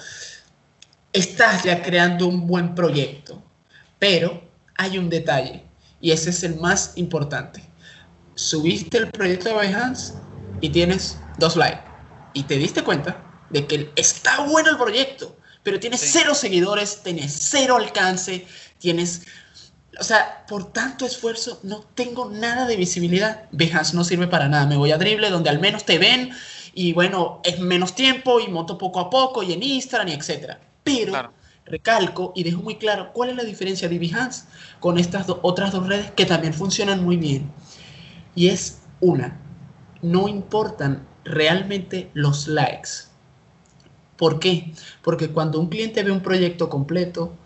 Estás ya creando un buen proyecto, pero hay un detalle, y ese es el más importante subiste el proyecto de Behance y tienes dos likes. Y te diste cuenta de que está bueno el proyecto, pero tienes Sí. cero seguidores, tienes cero alcance, tienes... O sea, por tanto esfuerzo no tengo nada de visibilidad. Behance no sirve para nada. Me voy a Dribble donde al menos te ven y bueno, es menos tiempo y monto poco a poco y en Instagram y etcétera. Pero Claro. recalco y dejo muy claro cuál es la diferencia de Behance con estas do- otras dos redes que también funcionan muy bien. Y es una, no importan realmente los likes. ¿Por qué? Porque cuando un cliente ve un proyecto completo,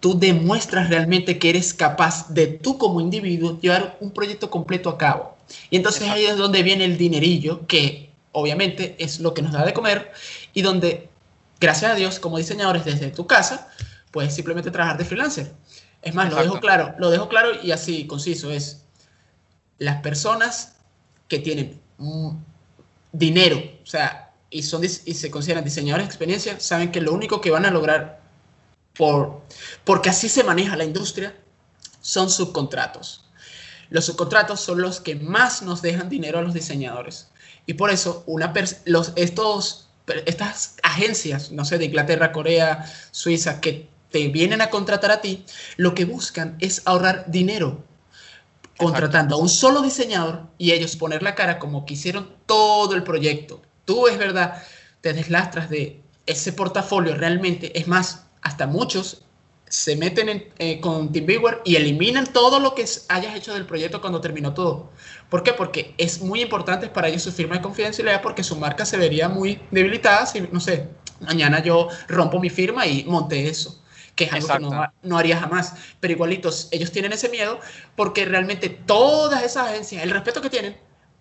tú demuestras realmente que eres capaz de tú como individuo llevar un proyecto completo a cabo. Y entonces Exacto. ahí es donde viene el dinerillo, que obviamente es lo que nos da de comer y donde, gracias a Dios, como diseñadores desde tu casa, puedes simplemente trabajar de freelancer. Es más, lo dejo claro, lo dejo claro y así conciso es las personas que tienen mm, dinero, o sea, y, son, y se consideran diseñadores de experiencia, saben que lo único que van a lograr, por, porque así se maneja la industria, son subcontratos. Los subcontratos son los que más nos dejan dinero a los diseñadores. Y por eso una los, estos, estas agencias, no sé, de Inglaterra, Corea, Suiza, que te vienen a contratar a ti, lo que buscan es ahorrar dinero contratando a un solo diseñador y ellos poner la cara como que hicieron todo el proyecto. Tú es verdad, te deslastras de ese portafolio realmente. Es más, hasta muchos se meten en, eh, con TeamViewer y eliminan todo lo que hayas hecho del proyecto cuando terminó todo. ¿Por qué? Porque es muy importante para ellos su firma de confidencialidad porque su marca se vería muy debilitada si, no sé, mañana yo rompo mi firma y monté eso, que es algo que no, no haría jamás. Pero igualitos, ellos tienen ese miedo porque realmente todas esas agencias, el respeto que tienen,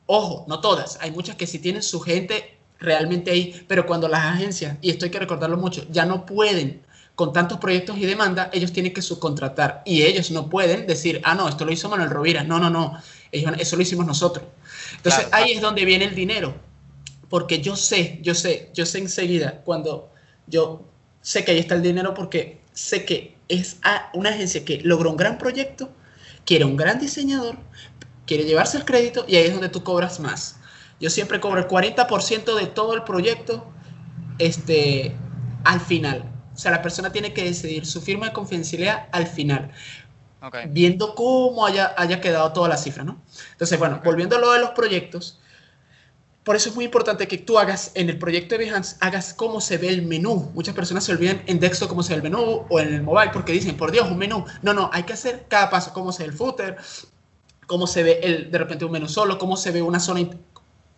ojo, no todas, hay muchas que sí tienen su gente realmente ahí, pero cuando las agencias, y esto hay que recordarlo mucho, ya no pueden con tantos proyectos y demanda, ellos tienen que subcontratar y ellos no pueden decir, ah, no, esto lo hizo Manuel Rovira. No, no, no, ellos, eso lo hicimos nosotros. Entonces Claro. ahí es donde viene el dinero, porque yo sé, yo sé, yo sé enseguida cuando yo sé que ahí está el dinero porque sé que es a- una agencia que logró un gran proyecto, quiere un gran diseñador, quiere llevarse el crédito y ahí es donde tú cobras más. Yo siempre cobro el 40% de todo el proyecto este, al final. O sea, la persona tiene que decidir su firma de confidencialidad al final, Ok. viendo cómo haya, haya quedado toda la cifra, ¿no? Entonces, bueno, volviendo a lo de los proyectos, por eso es muy importante que tú hagas en el proyecto de Behance, hagas cómo se ve el menú. Muchas personas se olvidan en desktop cómo se ve el menú o en el mobile porque dicen, por Dios, un menú. No, no, hay que hacer cada paso, cómo se ve el footer, cómo se ve el, de repente un menú solo, cómo se ve una zona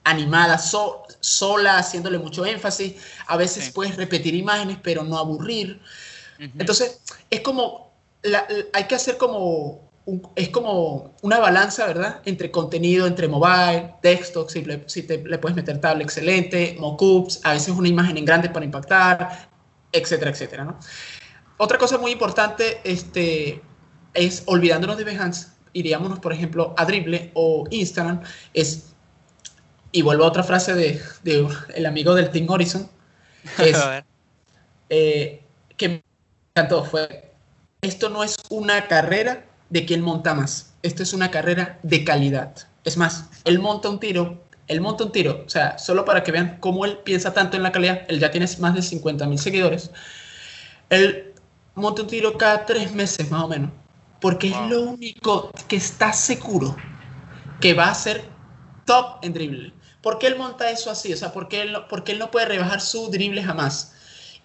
animada so- sola, haciéndole mucho énfasis. A veces Sí. puedes repetir imágenes, pero no aburrir. Entonces, es como, la- la- hay que hacer como, un- es como una balanza, ¿verdad? Entre contenido, entre mobile, desktop, si, le, si te, le puedes meter tablet, excelente, mockups, a veces una imagen en grande para impactar, etcétera, etcétera, ¿no? Otra cosa muy importante este, es, olvidándonos de Behance, iríamos, por ejemplo, a Dribble o Instagram, es, y vuelvo a otra frase de, de el amigo del Team Horizon, que es, A ver. eh, que me encantó fue, esto no es una carrera de quien monta más, esto es una carrera de calidad. Es más, él monta un tiro, él monta un tiro, o sea, solo para que vean cómo él piensa tanto en la calidad, él ya tiene más de 50 mil seguidores, él monta un tiro cada tres meses más o menos, porque Wow. es lo único que está seguro que va a ser top en drible. ¿Por qué él monta eso así? O sea, ¿por qué él no, por qué él no puede rebajar su drible jamás?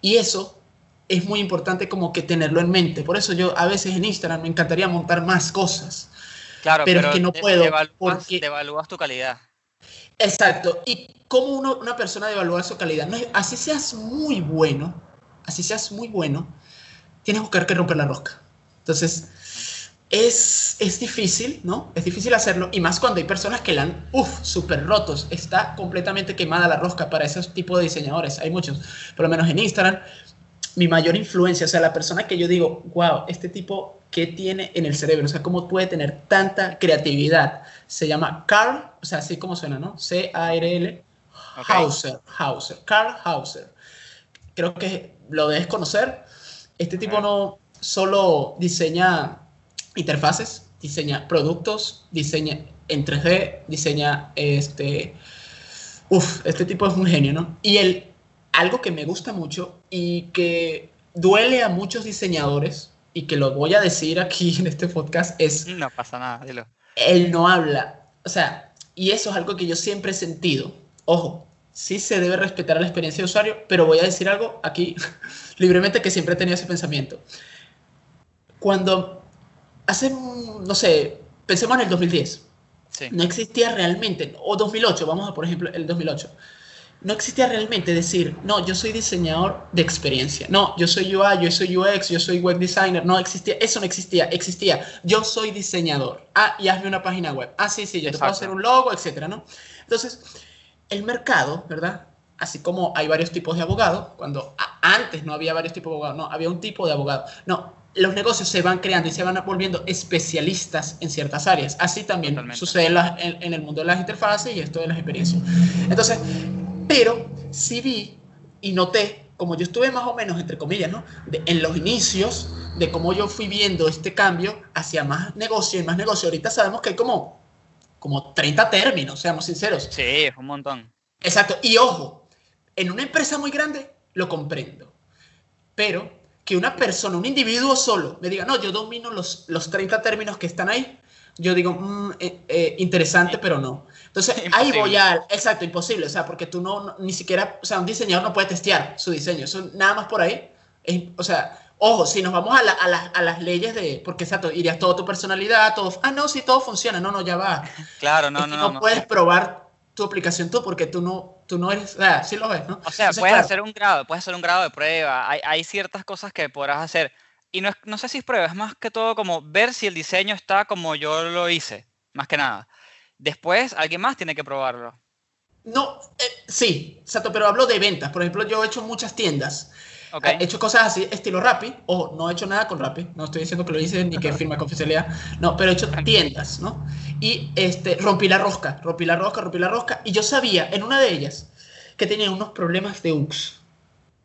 Y eso es muy importante como que tenerlo en mente. Por eso yo a veces en Instagram me encantaría montar más cosas. Claro, pero es que no puedo, devalúas- porque- devalúas tu calidad. Exacto. ¿Y cómo uno- una persona devalúa su calidad? No es- así seas muy bueno, así seas muy bueno, tienes que buscar que romper la rosca. Entonces, es, es difícil, ¿no? Es difícil hacerlo. Y más cuando hay personas que la han, uff, súper rotos. Está completamente quemada la rosca para esos tipos de diseñadores. Hay muchos, por lo menos en Instagram. Mi mayor influencia, o sea, la persona que yo digo, wow, este tipo, ¿qué tiene en el cerebro? O sea, ¿cómo puede tener tanta creatividad? Se llama Carl, o sea, así como suena, ¿no? C-A-R-L, Ok. Hauser, Hauser, Carl Hauser. Creo que lo debes conocer. Este tipo no solo diseña interfaces, diseña productos, diseña en 3D, diseña este... Uf, este tipo es un genio, ¿no? Y él, algo que me gusta mucho y que duele a muchos diseñadores y que lo voy a decir aquí en este podcast es No pasa nada, dilo. él no habla. O sea, y eso es algo que yo siempre he sentido. Ojo, sí se debe respetar la experiencia de usuario, pero voy a decir algo aquí libremente que siempre he tenido ese pensamiento. Cuando hace, no sé, pensemos en el 2010, Sí. no existía realmente, o 2008, vamos a por ejemplo el 2008, no existía realmente decir, no, yo soy diseñador de experiencia, no, yo soy UI, yo soy UX, yo soy web designer, no existía, eso no existía, existía, yo soy diseñador, ah, y hazme una página web, ah, sí, sí, yo te puedo Exacto. hacer un logo, etcétera, ¿no? Entonces, el mercado, ¿verdad? Así como hay varios tipos de abogados, cuando antes no había varios tipos de abogados, no, había un tipo de abogado, no, los negocios se van creando y se van volviendo especialistas en ciertas áreas. Así también Totalmente. sucede en, la- en- en el mundo de las interfaces y esto de las experiencias. Entonces, pero sí vi y noté, como yo estuve más o menos, entre comillas, ¿no? De- en los inicios de cómo yo fui viendo este cambio hacia más negocio y más negocio. Ahorita sabemos que hay como, como 30 términos, seamos sinceros. Sí, es un montón. Exacto. Y ojo, en una empresa muy grande lo comprendo. Pero que una persona, un individuo solo, me diga, no, yo domino los, los 30 términos que están ahí, yo digo, mm, eh, eh, interesante, pero no. Entonces, ahí Imposible. voy al, exacto, imposible, o sea, porque tú no, no- ni siquiera, o sea, un diseñador no puede testear su diseño, eso nada más por ahí, es- o sea, ojo, si nos vamos a, la- a la- a las leyes de, porque exacto, irías toda tu personalidad, todo, ah, no, sí, todo funciona, no, no, ya va. Claro, Es no, que no, no, no. no. puedes probar tu aplicación tú porque tú no, tú no eres, o sea, sí lo ves, ¿no? O sea, Entonces, puedes claro, hacer un grado, puedes hacer un grado de prueba. Hay, hay ciertas cosas que podrás hacer. Y no, es- no sé si es prueba, es más que todo como ver si el diseño está como yo lo hice, más que nada. Después, alguien más tiene que probarlo. No, eh, sí, exacto, pero hablo de ventas. Por ejemplo, yo he hecho muchas tiendas. ¿Ok? He hecho cosas así, estilo Rappi. Ojo, no he hecho nada con Rappi. No estoy diciendo que lo hice ni que firme confidencialidad. No, pero he hecho tiendas, ¿no? Y este, rompí la rosca, rompí la rosca, rompí la rosca. Y yo sabía en una de ellas que tenía unos problemas de UX,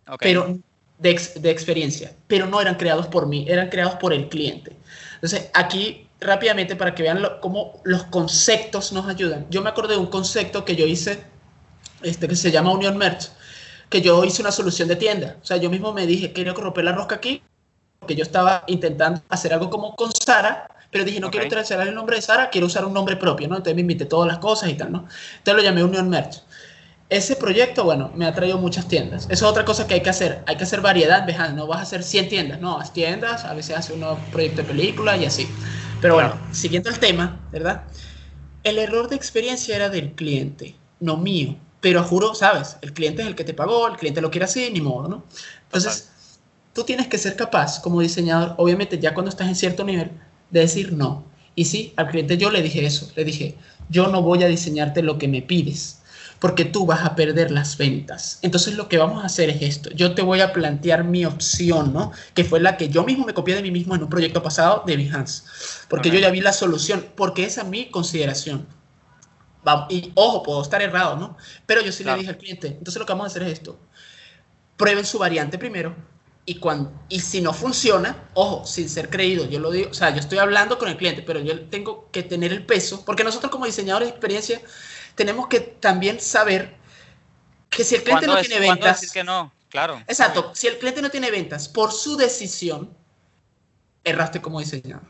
Ok. pero de, ex- de experiencia. Pero no eran creados por mí, eran creados por el cliente. Entonces, aquí rápidamente para que vean lo- cómo los conceptos nos ayudan. Yo me acordé de un concepto que yo hice, este, que se llama Union Merch, que yo hice una solución de tienda. O sea, yo mismo me dije, quiero romper la rosca aquí, porque yo estaba intentando hacer algo como con Sara, pero dije, no quiero utilizar el nombre de Sara, quiero usar un nombre propio, ¿no? Entonces me invité todas las cosas y tal, ¿no? Entonces lo llamé Union Merch. Ese proyecto, bueno, me ha traído muchas tiendas. Eso es otra cosa que hay que hacer. Hay que hacer variedad, vejan, no vas a hacer 100 tiendas, no, haz tiendas, a veces hace uno proyecto de película y así. Pero bueno, siguiendo el tema, ¿verdad? El error de experiencia era del cliente, no mío. Pero juro, sabes, el cliente es el que te pagó, el cliente lo quiere así, ni modo, ¿no? Entonces, tú tienes que ser capaz, como diseñador, obviamente ya cuando estás en cierto nivel, de decir no. Y sí, al cliente yo le dije eso, le dije, yo no voy a diseñarte lo que me pides, porque tú vas a perder las ventas. Entonces lo que vamos a hacer es esto, yo te voy a plantear mi opción, ¿no? Que fue la que yo mismo me copié de mí mismo en un proyecto pasado de Behance, porque yo ya vi la solución, porque esa es mi consideración. Vamos, y ojo, puedo estar errado, ¿no? Pero yo sí Claro. le dije al cliente, entonces lo que vamos a hacer es esto, prueben su variante primero y, cuando, y si no funciona, ojo, sin ser creído, yo lo digo, o sea, yo estoy hablando con el cliente, pero yo tengo que tener el peso, porque nosotros como diseñadores de experiencia tenemos que también saber que si el cliente ¿Cuándo no tiene ventas, decir que no? Claro. exacto, si el cliente no tiene ventas por su decisión, erraste como diseñador.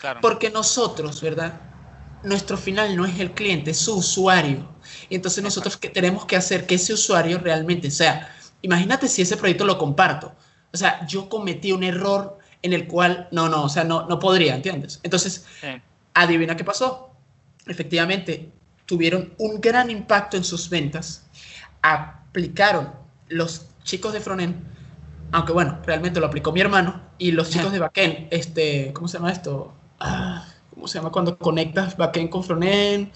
Claro. Porque nosotros, ¿verdad? Nuestro final no es el cliente, es su usuario. Y entonces nosotros que tenemos que hacer que ese usuario realmente, sea, imagínate si ese proyecto lo comparto. O sea, yo cometí un error en el cual, no, no, o sea, no, no podría, ¿entiendes? Entonces, Sí. adivina qué pasó. Efectivamente, tuvieron un gran impacto en sus ventas. Aplicaron los chicos de Frontend, aunque bueno, realmente lo aplicó mi hermano, y los chicos de Backend, este, ¿cómo se llama esto? Ah, ¿Cómo se llama cuando conectas Backend con Frontend?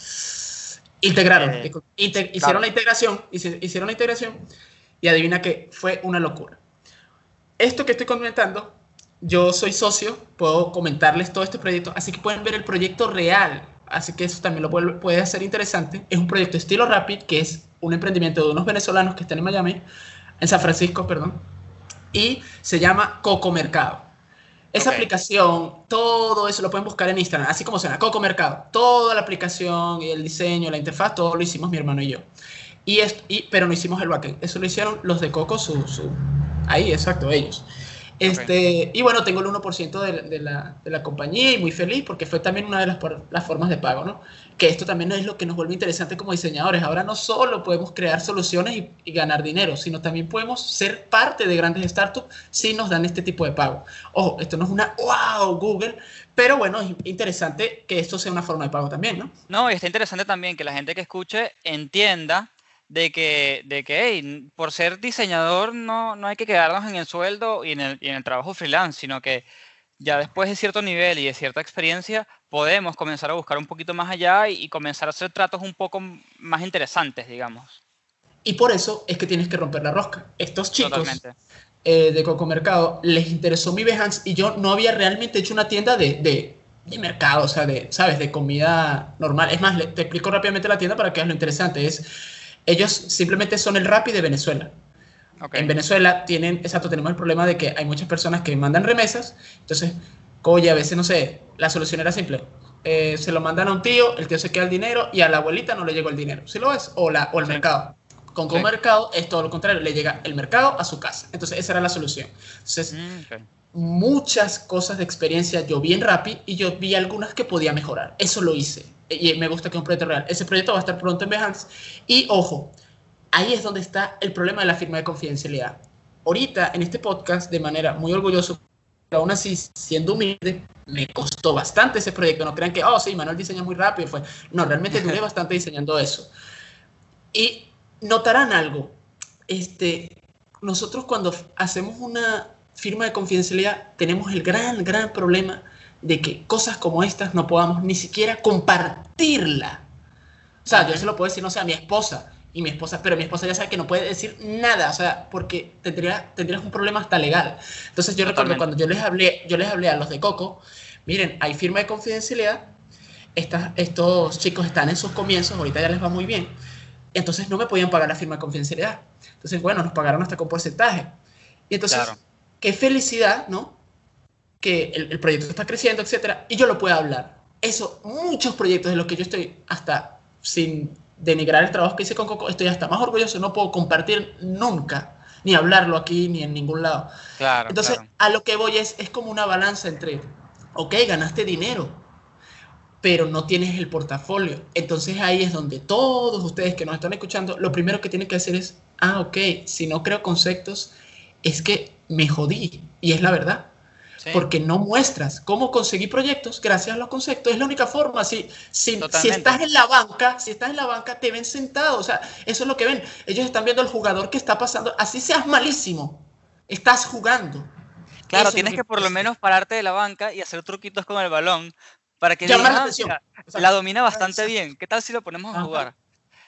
Integraron, Eh, inte- hicieron claro. la integración, hicieron la integración, y adivina que fue una locura. Esto que estoy comentando, yo soy socio, puedo comentarles todo este proyecto, así que pueden ver el proyecto real, así que eso también lo puede, puede hacer interesante. Es un proyecto estilo Rapid, que es un emprendimiento de unos venezolanos que están en Miami, en San Francisco, perdón, y se llama Coco Mercado. Esa Ok. aplicación, todo eso lo pueden buscar en Instagram, así como suena, Coco Mercado. Toda la aplicación, y el diseño, la interfaz, todo lo hicimos mi hermano y yo. Y esto, y, pero no hicimos el backend, eso lo hicieron los de Coco, su, su- ahí, exacto, ellos. Este, Y bueno, tengo el 1% de, de la, de la compañía y muy feliz porque fue también una de las, por- las formas de pago, ¿no? Que esto también es lo que nos vuelve interesante como diseñadores. Ahora no solo podemos crear soluciones y, y ganar dinero, sino también podemos ser parte de grandes startups si nos dan este tipo de pago. Ojo, esto no es una wow Google, pero bueno, es interesante que esto sea una forma de pago también, ¿no? No, y está interesante también que la gente que escuche entienda de que, de que hey, por ser diseñador no, no hay que quedarnos en el sueldo y en el, y en el trabajo freelance, sino que ya después de cierto nivel y de cierta experiencia podemos comenzar a buscar un poquito más allá y, y comenzar a hacer tratos un poco más interesantes, digamos. Y por eso es que tienes que romper la rosca. Estos chicos eh, de Coco Mercado les interesó mi Behance y yo no había realmente hecho una tienda de, de, de mercado, o sea, de, ¿sabes? De comida normal. Es más, te explico rápidamente la tienda para que veas lo interesante. Es, ellos simplemente son el Rappi de Venezuela. Ok. En Venezuela tienen, exacto, tenemos el problema de que hay muchas personas que mandan remesas, entonces, oye, a veces, no sé, la solución era simple. Eh, se lo mandan a un tío, el tío se queda el dinero y a la abuelita no le llegó el dinero. ¿Sí lo ves? O, la, o el Sí. mercado. Con Sí. GoMercado es todo lo contrario, le llega el mercado a su casa. Entonces, esa era la solución. Entonces, Mm, ok. Muchas cosas de experiencia yo vi en Rappi y yo vi algunas que podía mejorar. Eso lo hice. Y me gusta que es un proyecto real. Ese proyecto va a estar pronto en Behance. Y ojo, ahí es donde está el problema de la firma de confidencialidad. Ahorita, en este podcast, de manera muy orgulloso, pero aún así, siendo humilde, me costó bastante ese proyecto. No crean que, oh, sí, Manuel diseña muy rápido. Fue. No, realmente duré bastante diseñando eso. Y notarán algo. Este, nosotros cuando hacemos una firma de confidencialidad tenemos el gran, gran problema de que cosas como estas no podamos ni siquiera compartirla. O sea, yo se lo puedo decir, no sé, a mi esposa, y mi esposa, pero mi esposa ya sabe que no puede decir nada, o sea, porque tendría, tendrías un problema hasta legal. Entonces yo recuerdo cuando yo les hablé, yo les hablé a los de Coco, miren, hay firma de confidencialidad, estas, estos chicos están en sus comienzos, ahorita ya les va muy bien, entonces no me podían pagar la firma de confidencialidad. Entonces, bueno, nos pagaron hasta con porcentaje. Y entonces, Claro. Qué felicidad, ¿no? Que el, el proyecto está creciendo, etcétera, y yo lo puedo hablar. Eso, muchos proyectos de los que yo estoy hasta sin denigrar el trabajo que hice con Coco, estoy hasta más orgulloso, no puedo compartir nunca, ni hablarlo aquí, ni en ningún lado. Claro, Entonces, claro. a lo que voy es, es como una balanza entre, ok, ganaste dinero, pero no tienes el portafolio. Entonces ahí es donde todos ustedes que nos están escuchando, lo primero que tienen que hacer es, ah, ok, si no creo conceptos, es que me jodí. Y es la verdad. Sí, Porque no muestras cómo conseguir proyectos gracias a los conceptos. Es la única forma. Si, si, si estás en la banca, si estás en la banca, te ven sentado. O sea, eso es lo que ven. Ellos están viendo al jugador que está pasando. Así seas malísimo. Estás jugando. claro, Eso tienes que por lo menos pararte de la banca y hacer truquitos con el balón para que Llamar digan, la "Ah, atención. la domina bastante bien. ¿Qué tal si lo ponemos a Ajá. jugar?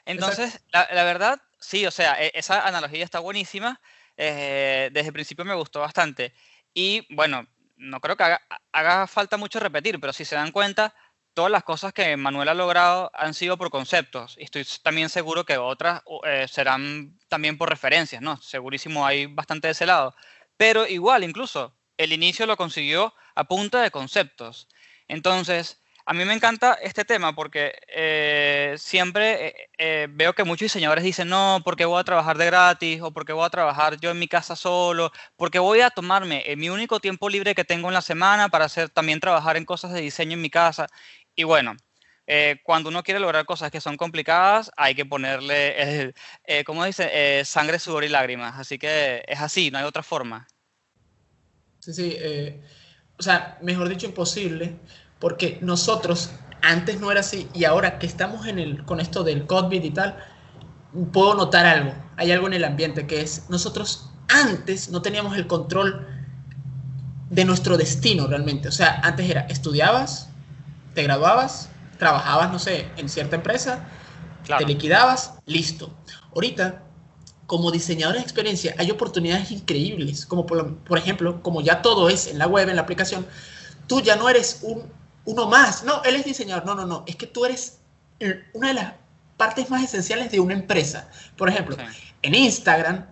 Entonces, la, la verdad, sí, o sea, e- esa analogía está buenísima. Eh, desde el principio me gustó bastante. Y bueno, no creo que haga, falta mucho repetir, pero si se dan cuenta, todas las cosas que Manuel ha logrado han sido por conceptos. Y estoy también seguro que otras eh, serán también por referencias, ¿no? Segurísimo hay bastante de ese lado. Pero igual, incluso, el inicio lo consiguió a punta de conceptos. Entonces, a mí me encanta este tema porque eh, siempre eh, eh, veo que muchos diseñadores dicen, no, porque voy a trabajar de gratis o porque voy a trabajar yo en mi casa solo, porque voy a tomarme mi único tiempo libre que tengo en la semana para hacer también trabajar en cosas de diseño en mi casa. Y bueno, cuando uno quiere lograr cosas que son complicadas, hay que ponerle, eh, ¿cómo dice? Sangre, sudor y lágrimas. Así que es así, no hay otra forma. Sí, sí. o sea, mejor dicho, imposible, porque nosotros antes no era así y ahora que estamos en el, con esto del COVID y tal, puedo notar algo. Hay algo en el ambiente que es, nosotros antes no teníamos el control de nuestro destino realmente. O sea, antes era, estudiabas, te graduabas, trabajabas, no sé, en cierta empresa, Claro. te liquidabas, listo. Ahorita, como diseñador de experiencia, hay oportunidades increíbles, como por, por ejemplo, como ya todo es en la web, en la aplicación, tú ya no eres un, uno más. No, él es diseñador. No, no, no. Es que tú eres una de las partes más esenciales de una empresa. Por ejemplo, Sí. en Instagram,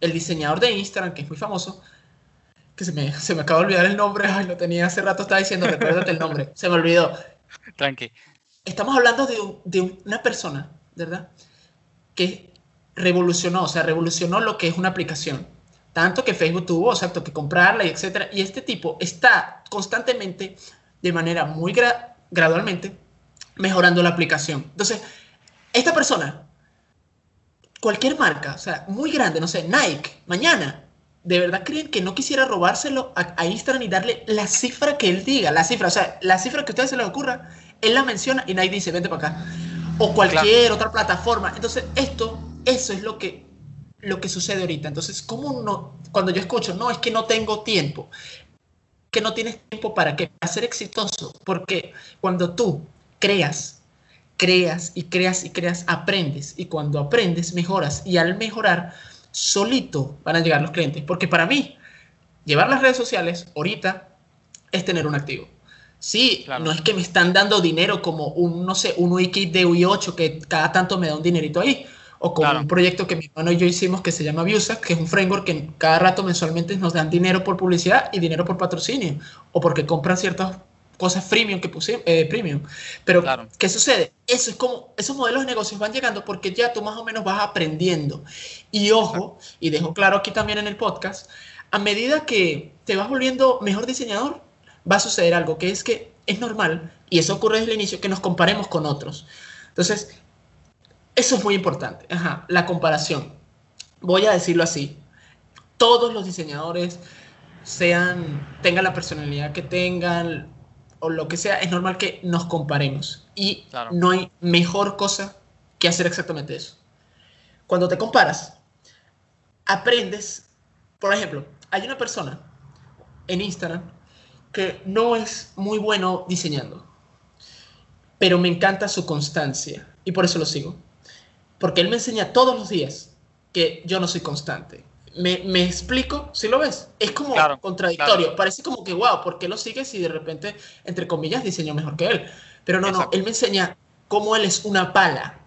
el diseñador de Instagram, que es muy famoso, que se me, se me acaba de olvidar el nombre, ay, lo tenía hace rato, estaba diciendo, recuérdate el nombre, se me olvidó Tranqui. estamos hablando de, un- de una persona, ¿verdad? Que revolucionó, o sea, revolucionó lo que es una aplicación. Tanto que Facebook tuvo, exacto, que comprarla y etcétera. Y este tipo está constantemente, de manera muy gra- gradualmente, mejorando la aplicación. Entonces, esta persona, cualquier marca, o sea, muy grande, no sé, Nike, mañana, ¿de verdad creen que no quisiera robárselo a, a Instagram y darle la cifra que él diga? La cifra, o sea, la cifra que a ustedes se les ocurra, él la menciona y Nike dice, vente para acá. O cualquier otra plataforma. Entonces, esto, eso es lo que, lo que sucede ahorita. Entonces, ¿cómo no? Cuando yo escucho, no, es que no tengo tiempo. Que no tienes tiempo para qué? Para ser exitoso. Porque cuando tú creas, creas y creas y creas, aprendes. Y cuando aprendes, mejoras. Y al mejorar, solito van a llegar los clientes. Porque para mí, llevar las redes sociales ahorita es tener un activo. Sí, Claro. no es que me están dando dinero como un, no sé, un wiki de UI8 que cada tanto me da un dinerito ahí. O Claro. un proyecto que mi hermano y yo hicimos que se llama Viusa, que es un framework que cada rato mensualmente nos dan dinero por publicidad y dinero por patrocinio. O porque compran ciertos cosas premium que puse, eh, premium. Pero, Claro. ¿qué sucede? Eso es como, esos modelos de negocios van llegando porque ya tú más o menos vas aprendiendo. Y ojo, y dejo claro aquí también en el podcast, a medida que te vas volviendo mejor diseñador, va a suceder algo, que es que es normal, y eso ocurre desde el inicio, que nos comparemos con otros. Entonces, eso es muy importante, ajá, la comparación. Voy a decirlo así, todos los diseñadores, sean, tengan la personalidad que tengan o lo que sea, es normal que nos comparemos. Y Claro. no hay mejor cosa que hacer exactamente eso. Cuando te comparas, aprendes, por ejemplo, hay una persona en Instagram que no es muy bueno diseñando, pero me encanta su constancia y por eso lo sigo. Porque él me enseña todos los días que yo no soy constante. Me, me explico, si lo ves, es como Claro, contradictorio. claro. Parece como que, wow, ¿por qué lo sigues si de repente, entre comillas, diseño mejor que él? Pero no, Exacto. no, él me enseña cómo él es una pala.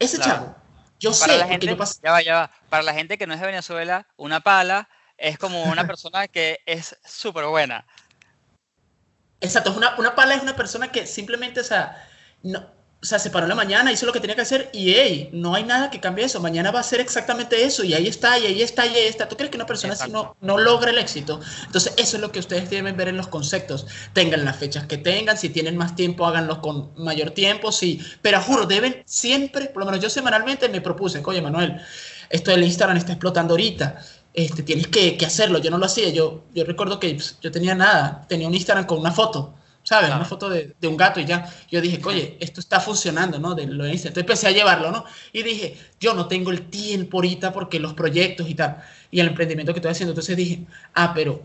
Ese Claro. chavo, yo Para sé, la gente, yo pasé- ya va, ya va. Para la gente que no es de Venezuela, una pala es como una persona que es súper buena. Exacto, una, una pala es una persona que simplemente, o sea, no, o sea, se paró en la mañana, hizo lo que tenía que hacer y, hey, no hay nada que cambie eso. Mañana va a ser exactamente eso y ahí está, y ahí está, y ahí está. ¿Tú crees que una persona así no, no logra el éxito? Entonces, eso es lo que ustedes deben ver en los conceptos. Tengan las fechas que tengan, si tienen más tiempo, háganlo con mayor tiempo, sí. Pero juro, deben siempre, por lo menos yo semanalmente me propuse, oye, Manuel, esto del Instagram está explotando ahorita. Este, tienes que, que hacerlo. Yo no lo hacía. Yo, yo recuerdo que pss, yo tenía nada. Tenía un Instagram con una foto, ¿sabes? Claro. Una foto de, de un gato y ya. Yo dije, oye, esto está funcionando, ¿no? De lo de. Entonces empecé a llevarlo, ¿no? Y dije, yo no tengo el tiempo ahorita porque los proyectos y tal. Y el emprendimiento que estoy haciendo. Entonces dije, ah, pero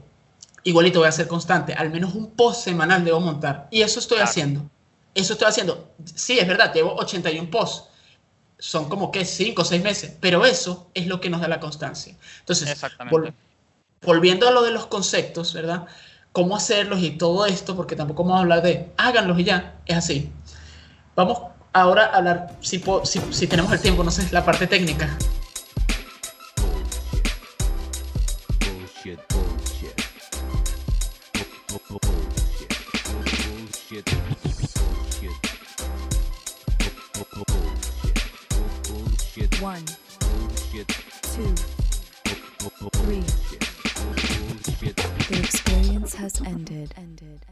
igualito voy a ser constante. Al menos un post semanal debo montar. Y eso estoy Claro. haciendo. Eso estoy haciendo. Sí, es verdad, llevo 81 posts. Son como que 5 o 6 meses. Pero eso es lo que nos da la constancia. Entonces, Exactamente. vol- volviendo a lo de los conceptos, ¿verdad? Cómo hacerlos y todo esto, porque tampoco vamos a hablar de háganlos y ya, es así. Vamos ahora a hablar, si, po- si, si tenemos el tiempo, no sé, la parte técnica. Bullshit, bullshit. Bu- bu- Bullshit. Bullshit. Bullshit. Bu- bu- Bullshit. Bullshit. One, Bullshit. two, three. Has ended. Ended.